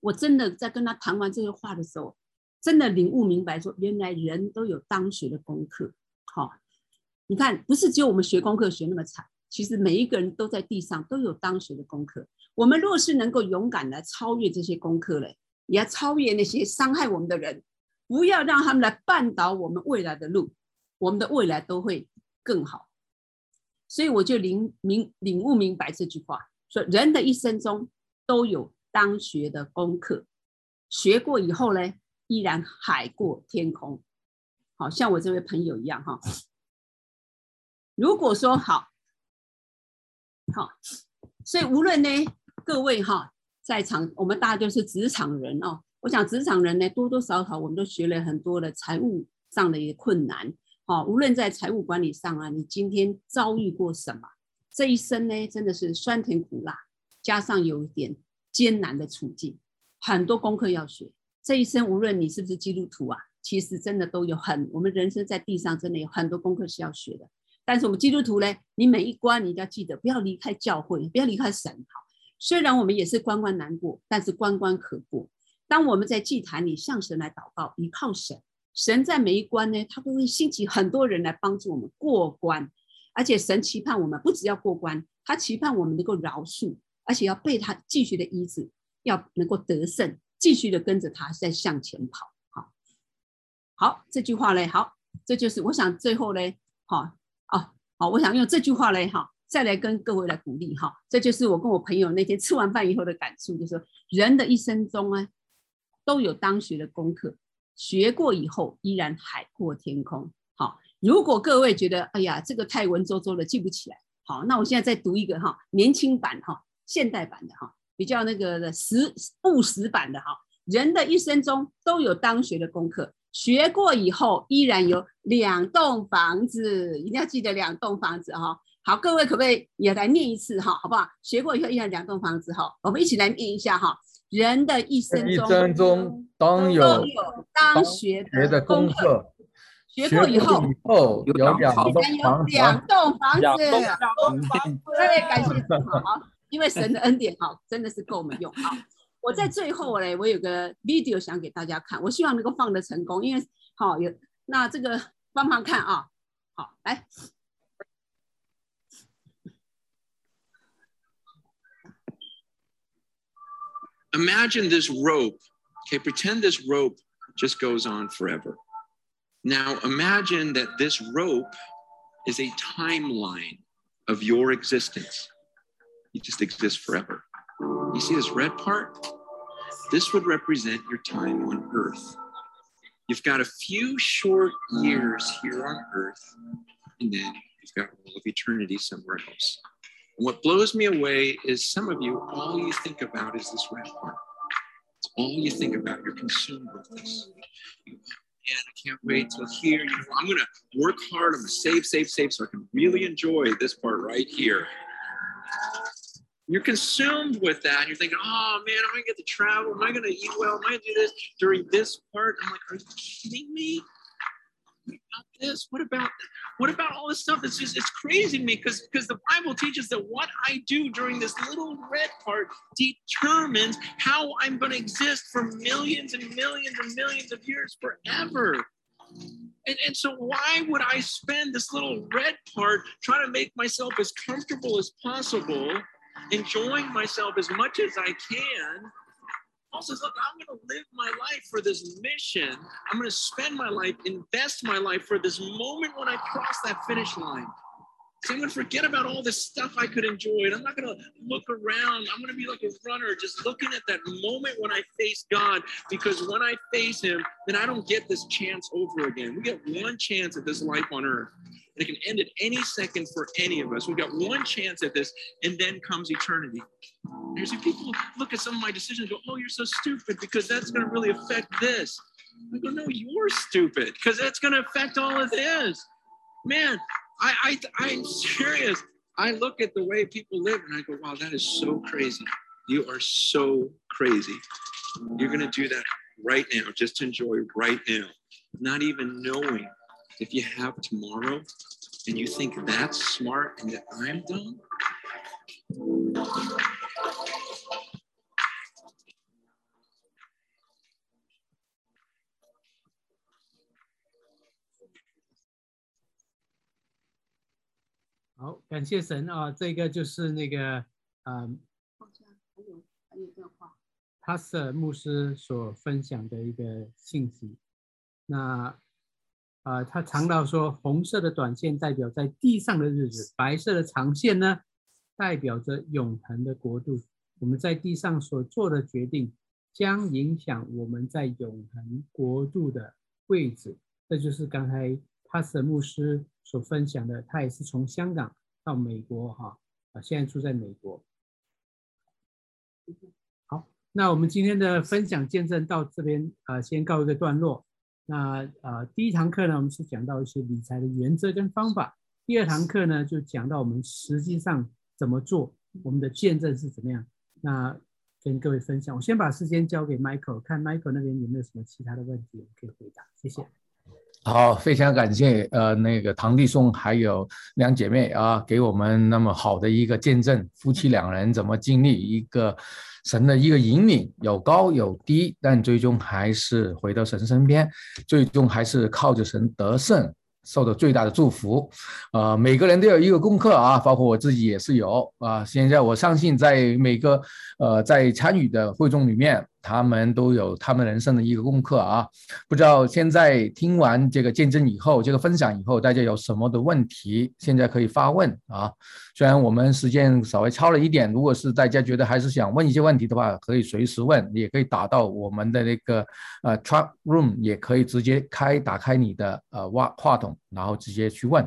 Speaker 4: 我真的在跟他谈完这个话的时候，真的领悟明白，说原来人都有当学的功课。好，你看，不是只有我们学功课学那么惨，其实每一个人都在地上都有当学的功课。我们若是能够勇敢来超越这些功课嘞，也要超越那些伤害我们的人，不要让他们来绊倒我们未来的路，我们的未来都会更好。所以我就领明领悟明白这句话，说人的一生中都有。当学的功课，学过以后呢，依然海阔天空。好像我这位朋友一样哈。如果说好，好，所以无论呢，各位哈，在场我们大家都是职场人哦。我想职场人呢，多多少少我们都学了很多的财务上的一个困难。好，无论在财务管理上啊，你今天遭遇过什么？这一生呢，真的是酸甜苦辣，加上有一点。艰难的处境，很多功课要学。这一生，无论你是不是基督徒啊，其实真的都有很，我们人生在地上真的有很多功课是要学的。但是我们基督徒呢，你每一关你一定要记得，不要离开教会，不要离开神。好，虽然我们也是关关难过，但是关关可过。当我们在祭坛里向神来祷告，依靠神，神在每一关呢，他都会兴起很多人来帮助我们过关。而且神期盼我们不只要过关，他期盼我们能够饶恕。而且要被他继续的医治，要能够得胜，继续的跟着他再向前跑。好，好，这句话嘞，好，这就是我想最后嘞，好，好，我想用这句话嘞，哈，再来跟各位来鼓励，哈，这就是我跟我朋友那天吃完饭以后的感触，就是人的一生中啊，都有当学的功课，学过以后依然海阔天空。好，如果各位觉得哎呀这个太文绉绉的记不起来，好，那我现在再读一个哈，年轻版哈。现代版的哈，比较那个的实务实版的哈，人的一生中都有当学的功课，学过以后依然有两栋房子，一定要记得两栋房子哈。好，各位可不可以也来念一次哈，好不好？学过以后依然两栋房子哈，我们一起来念一下哈。人的一生中，一生中当有当学的功课，学过以后有两栋房子，两栋房子，对，感谢主好。因为神的恩典哈，真的是够我们用好。我在最后嘞，我有个 video 想给大家看，我希望能够放得成功，因为好有那这个帮忙看啊，好来。
Speaker 2: Imagine this rope, okay, pretend this rope just goes on forever. Now imagine that this rope is a timeline of your existence. You just exist forever. You see this red part? This would represent your time on earth. You've got a few short years here on earth, and then you've got all of eternity somewhere else. And what blows me away is some of you, all you think about is this red part. It's all you think about. You're consumed with this. Man, I can't wait till here. You know, I'm going to work hard. I'm to save, save, save so I can really enjoy this part right here. You're consumed with that. And You're thinking, oh man, am I gonna get to travel? Am I gonna eat well? Am I gonna do this during this part? I'm like, are you kidding me? What about this? What about what about all this stuff? It's just it's crazy to me because because the Bible teaches that what I do during this little red part determines how I'm gonna exist for millions and millions and millions of years forever. And, and so why would I spend this little red part trying to make myself as comfortable as possible enjoying myself as much as I can. Paul says, look, I'm going to live my life for this mission. I'm going to spend my life, invest my life for this moment when I cross that finish line. So I'm going to forget about all this stuff I could enjoy. And I'm not going to look around. I'm going to be like a runner, just looking at that moment when I face God. Because when I face Him, then I don't get this chance over again. We get one chance at this life on earth. It can end at any second for any of us. We've got one chance at this, and then comes eternity. You see, people look at some of my decisions and go, oh, you're so stupid because that's going to really affect this. I go, no, you're stupid because that's going to affect all of this. Man, I, I, I'm serious. I look at the way people live and I go, wow, that is so crazy. You are so crazy. You're going to do that right now, just enjoy right now, not even knowing if you have tomorrow and you think that's smart and that I'm dumb,
Speaker 1: 好，感谢神啊！这个就是那个，嗯，帕斯牧师所分享的一个信息。那 啊、他常到说，红色的短线代表在地上的日子，白色的长线呢，代表着永恒的国度。我们在地上所做的决定，将影响我们在永恒国度的位置。这就是刚才帕斯牧师所分享的。他也是从香港到美国，哈啊，现在住在美国。好，那我们今天的分享见证到这边啊、先告一个段落。那呃，第一堂课呢，我们是讲到一些理财的原则跟方法。第二堂课呢，就讲到我们实际上怎么做，我们的见证是怎么样。那跟各位分享，我先把时间交给 Michael，看 Michael 那边有没有什么其他的问题可以回答。谢谢。
Speaker 5: 好，非常感谢呃那个堂弟兄还有两姐妹啊，给我们那么好的一个见证，夫妻两人怎么经历一个。神的一个引领有高有低，但最终还是回到神身边，最终还是靠着神得胜。受到最大的祝福，呃，每个人都有一个功课啊，包括我自己也是有啊。现在我相信，在每个呃在参与的会众里面，他们都有他们人生的一个功课啊。不知道现在听完这个见证以后，这个分享以后，大家有什么的问题，现在可以发问啊。虽然我们时间稍微超了一点，如果是大家觉得还是想问一些问题的话，可以随时问，也可以打到我们的那个呃 chat room，也可以直接开打开你的呃话话筒。然后直接去问。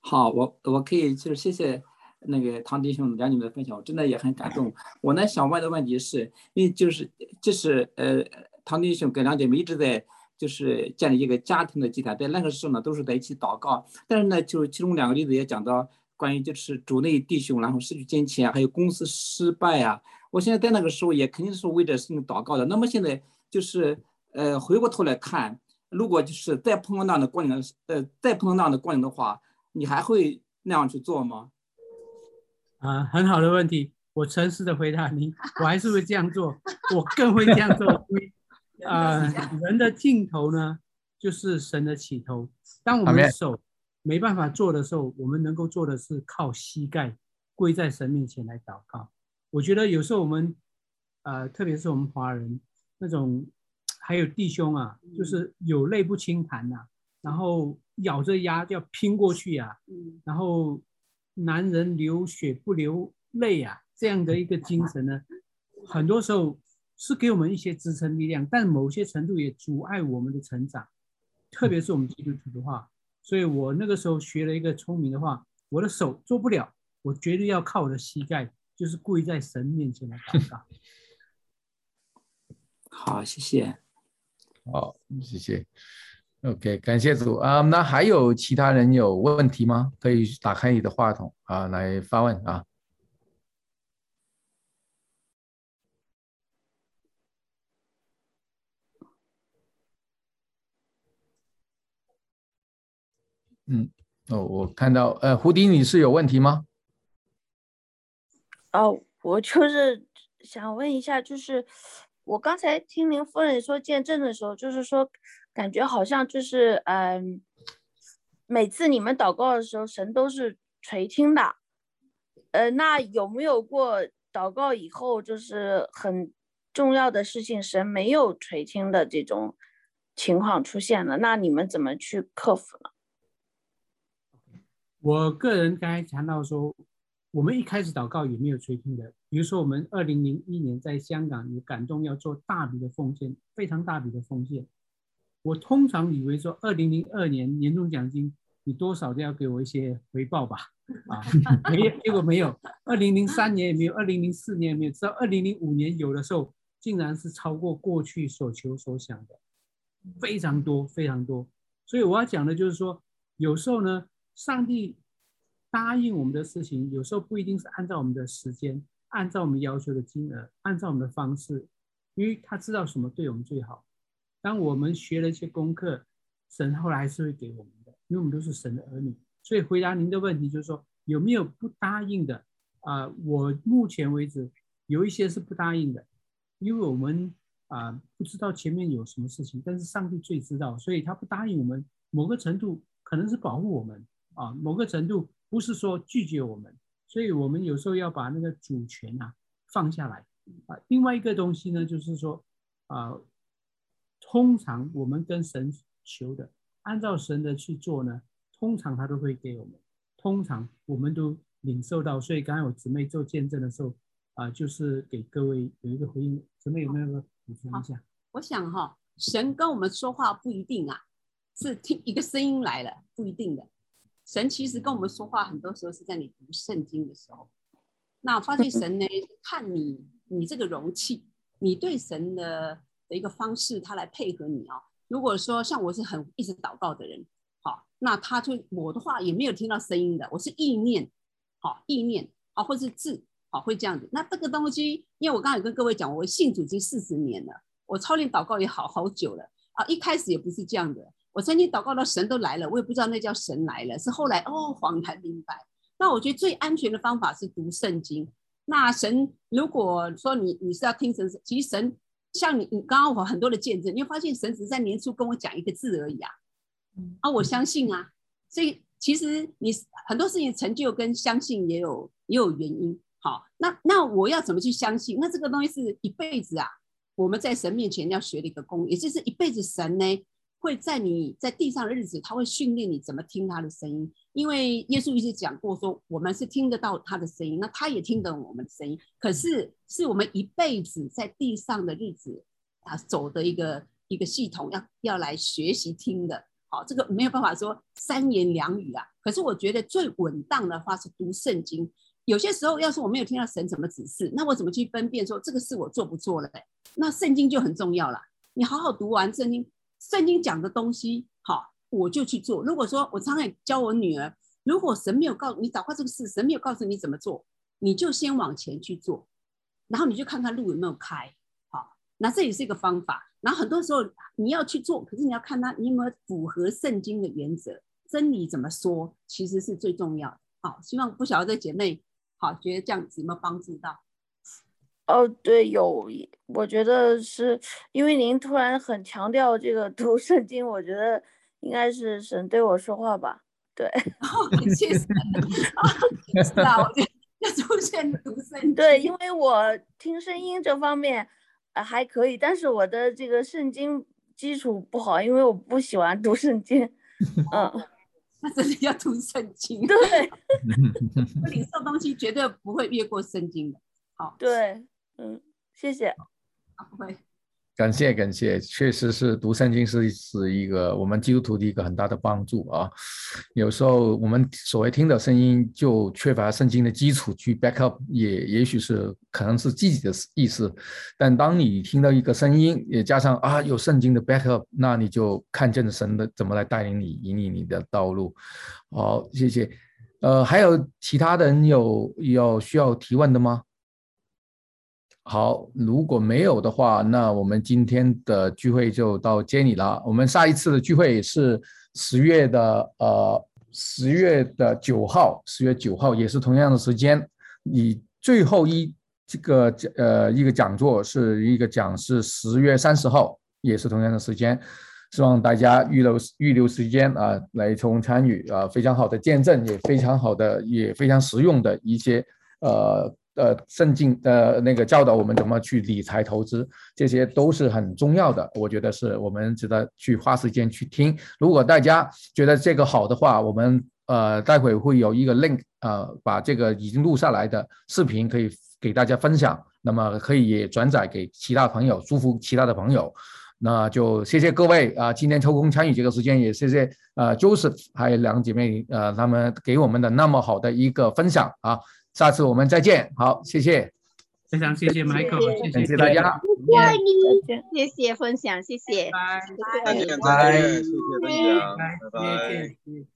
Speaker 6: 好，我我可以就是谢谢那个唐弟兄两姐妹的分享，我真的也很感动。我呢想问的问题是，因为就是就是呃唐弟兄跟两姐妹一直在就是建立一个家庭的祭坛，在那个时候呢都是在一起祷告。但是呢，就是其中两个例子也讲到关于就是主内弟兄然后失去金钱，还有公司失败啊。我现在在那个时候也肯定是为这事情祷告的。那么现在就是呃回过头来看。如果就是再碰到那样的光景，呃，再碰到那样的光景的话，你还会那样去做吗？
Speaker 1: 啊，很好的问题，我诚实的回答你，我还是会这样做，我更会这样做。啊、呃，人的尽头呢，就是神的起头。当我们手没办法做的时候，我们能够做的是靠膝盖跪在神面前来祷告。我觉得有时候我们，呃，特别是我们华人那种。还有弟兄啊，就是有泪不轻弹呐、啊，然后咬着牙要拼过去呀、啊，然后男人流血不流泪啊，这样的一个精神呢，很多时候是给我们一些支撑力量，但某些程度也阻碍我们的成长，特别是我们基督徒的话，所以我那个时候学了一个聪明的话，我的手做不了，我绝对要靠我的膝盖，就是跪在神面前来祷告。
Speaker 6: 好，谢谢。
Speaker 5: 好，谢谢。ok 感谢主。啊那还有其他人有问问题吗？可以打开你的话筒啊来发问啊。嗯哦我看到呃胡迪你是有问题吗？
Speaker 7: 哦我就是想问一下就是我刚才听您夫人说见证的时候就是说感觉好像就是，嗯，每次你们祷告的时候，神都是垂听的，呃，那有没有过祷告以后就是很重要的事情，神没有垂听的这种情况出现了？那你们怎么去克服呢？
Speaker 1: 我个人刚才谈到说。我们一开始祷告也没有垂听的，比如说我们二零零一年在香港有感动要做大笔的奉献，非常大笔的奉献。我通常以为说二零零二年年终奖金你多少都要给我一些回报吧，啊，没有，结果没有。二零零三年也没有，二零零四年也没有，直到二零零五年有的时候，竟然是超过过去所求所想的，非常多非常多。所以我要讲的就是说，有时候呢，上帝。答应我们的事情，有时候不一定是按照我们的时间，按照我们要求的金额，按照我们的方式，因为他知道什么对我们最好。当我们学了一些功课，神后来是会给我们的，因为我们都是神的儿女。所以回答您的问题就是说，有没有不答应的？啊、我目前为止有一些是不答应的，因为我们啊、不知道前面有什么事情，但是上帝最知道，所以他不答应我们，某个程度可能是保护我们啊，某个程度。不是说拒绝我们，所以我们有时候要把那个主权啊放下来啊。另外一个东西呢，就是说啊，通常我们跟神求的，按照神的去做呢，通常他都会给我们，通常我们都领受到。所以刚才我姊妹做见证的时候啊，就是给各位有一个回应。姊妹有没有补充一下？
Speaker 4: 我想哈、神跟我们说话不一定啊，是听一个声音来了，不一定的。神其实跟我们说话，很多时候是在你读圣经的时候。那发现神呢，看你你这个容器，你对神的的一个方式，他来配合你哦。如果说像我是很一直祷告的人，好，那他就我的话也没有听到声音的，我是意念，好意念啊，或是字，好会这样子。那这个东西，因为我刚才有跟各位讲，我信主已经四十年了，我操练祷告也好好久了啊，一开始也不是这样的。我曾经祷告到神都来了，我也不知道那叫神来了，是后来哦恍然明白。那我觉得最安全的方法是读圣经。那神如果说你你是要听神，其实神像你你刚刚我很多的见证，你会发现神只是在年初跟我讲一个字而已啊，啊我相信啊，所以其实你很多事情成就跟相信也有也有原因。好，那那我要怎么去相信？那这个东西是一辈子啊，我们在神面前要学的一个功，也就是一辈子神呢。会在你在地上的日子，他会训练你怎么听他的声音。因为耶稣一直讲过说，我们是听得到他的声音，那他也听得我们的声音。可是是我们一辈子在地上的日子啊，走的一个一个系统，要要来学习听的。好，这个没有办法说三言两语啊。可是我觉得最稳当的话是读圣经。有些时候，要是我没有听到神怎么指示，那我怎么去分辨说这个事我做不做了？那圣经就很重要了。你好好读完圣经。圣经讲的东西，好，我就去做。如果说我常常教我女儿，如果神没有告你祷告这个事，神没有告诉你怎么做，你就先往前去做，然后你就看看路有没有开，好，那这也是一个方法。然后很多时候你要去做，可是你要看他你有没有符合圣经的原则，真理怎么说，其实是最重要的。好，希望不晓得这姐妹，好，觉得这样子有没有帮助到？
Speaker 7: 哦，对，有，我觉得是因为您突然很强调这个读圣经，我觉得应该是神对我说话吧？对，
Speaker 4: 哦，谢谢。是啊，我觉得要出现读圣经。
Speaker 7: 对，因为我听声音这方面呃还可以，但是我的这个圣经基础不好，因为我不喜欢读圣经。嗯，
Speaker 4: 那真的要读圣经。
Speaker 7: 对，
Speaker 4: 我领受东西绝对不会越过圣经的。好，
Speaker 7: 对。嗯，谢谢。
Speaker 4: 不会，
Speaker 5: 感谢感谢，确实是读圣经是是一个我们基督徒的一个很大的帮助啊。有时候我们所谓听的声音就缺乏圣经的基础去 back up，也也许是可能是自己的意思。但当你听到一个声音，也加上啊有圣经的 back up，那你就看见了神的怎么来带领你，引领你的道路。好，谢谢。呃，还有其他的人有有需要提问的吗？好，如果没有的话，那我们今天的聚会就到这里了。我们下一次的聚会是十月的呃十月的九号，十月九号也是同样的时间，你最后一这个呃一个讲座是一个讲是十月三十号，也是同样的时间，希望大家预留预留时间啊来从参与啊，非常好的见证，也非常好的也非常实用的一些呃。呃，圣经的那个教导我们怎么去理财投资，这些都是很重要的。我觉得是我们值得去花时间去听。如果大家觉得这个好的话，我们呃待会会有一个 link，呃，把这个已经录下来的视频可以给大家分享。那么可以转载给其他朋友，祝福其他的朋友。那就谢谢各位啊，今天抽空参与这个时间，也谢谢呃 Joseph 还有两姐妹呃他们给我们的那么好的一个分享啊。下次我们再见，好，谢谢，
Speaker 1: 非常谢谢 Michael，谢谢，
Speaker 5: 谢谢大家，
Speaker 7: 谢谢，
Speaker 4: 谢谢分享，谢谢，
Speaker 1: 拜
Speaker 8: 拜，拜拜，谢谢大家，拜拜。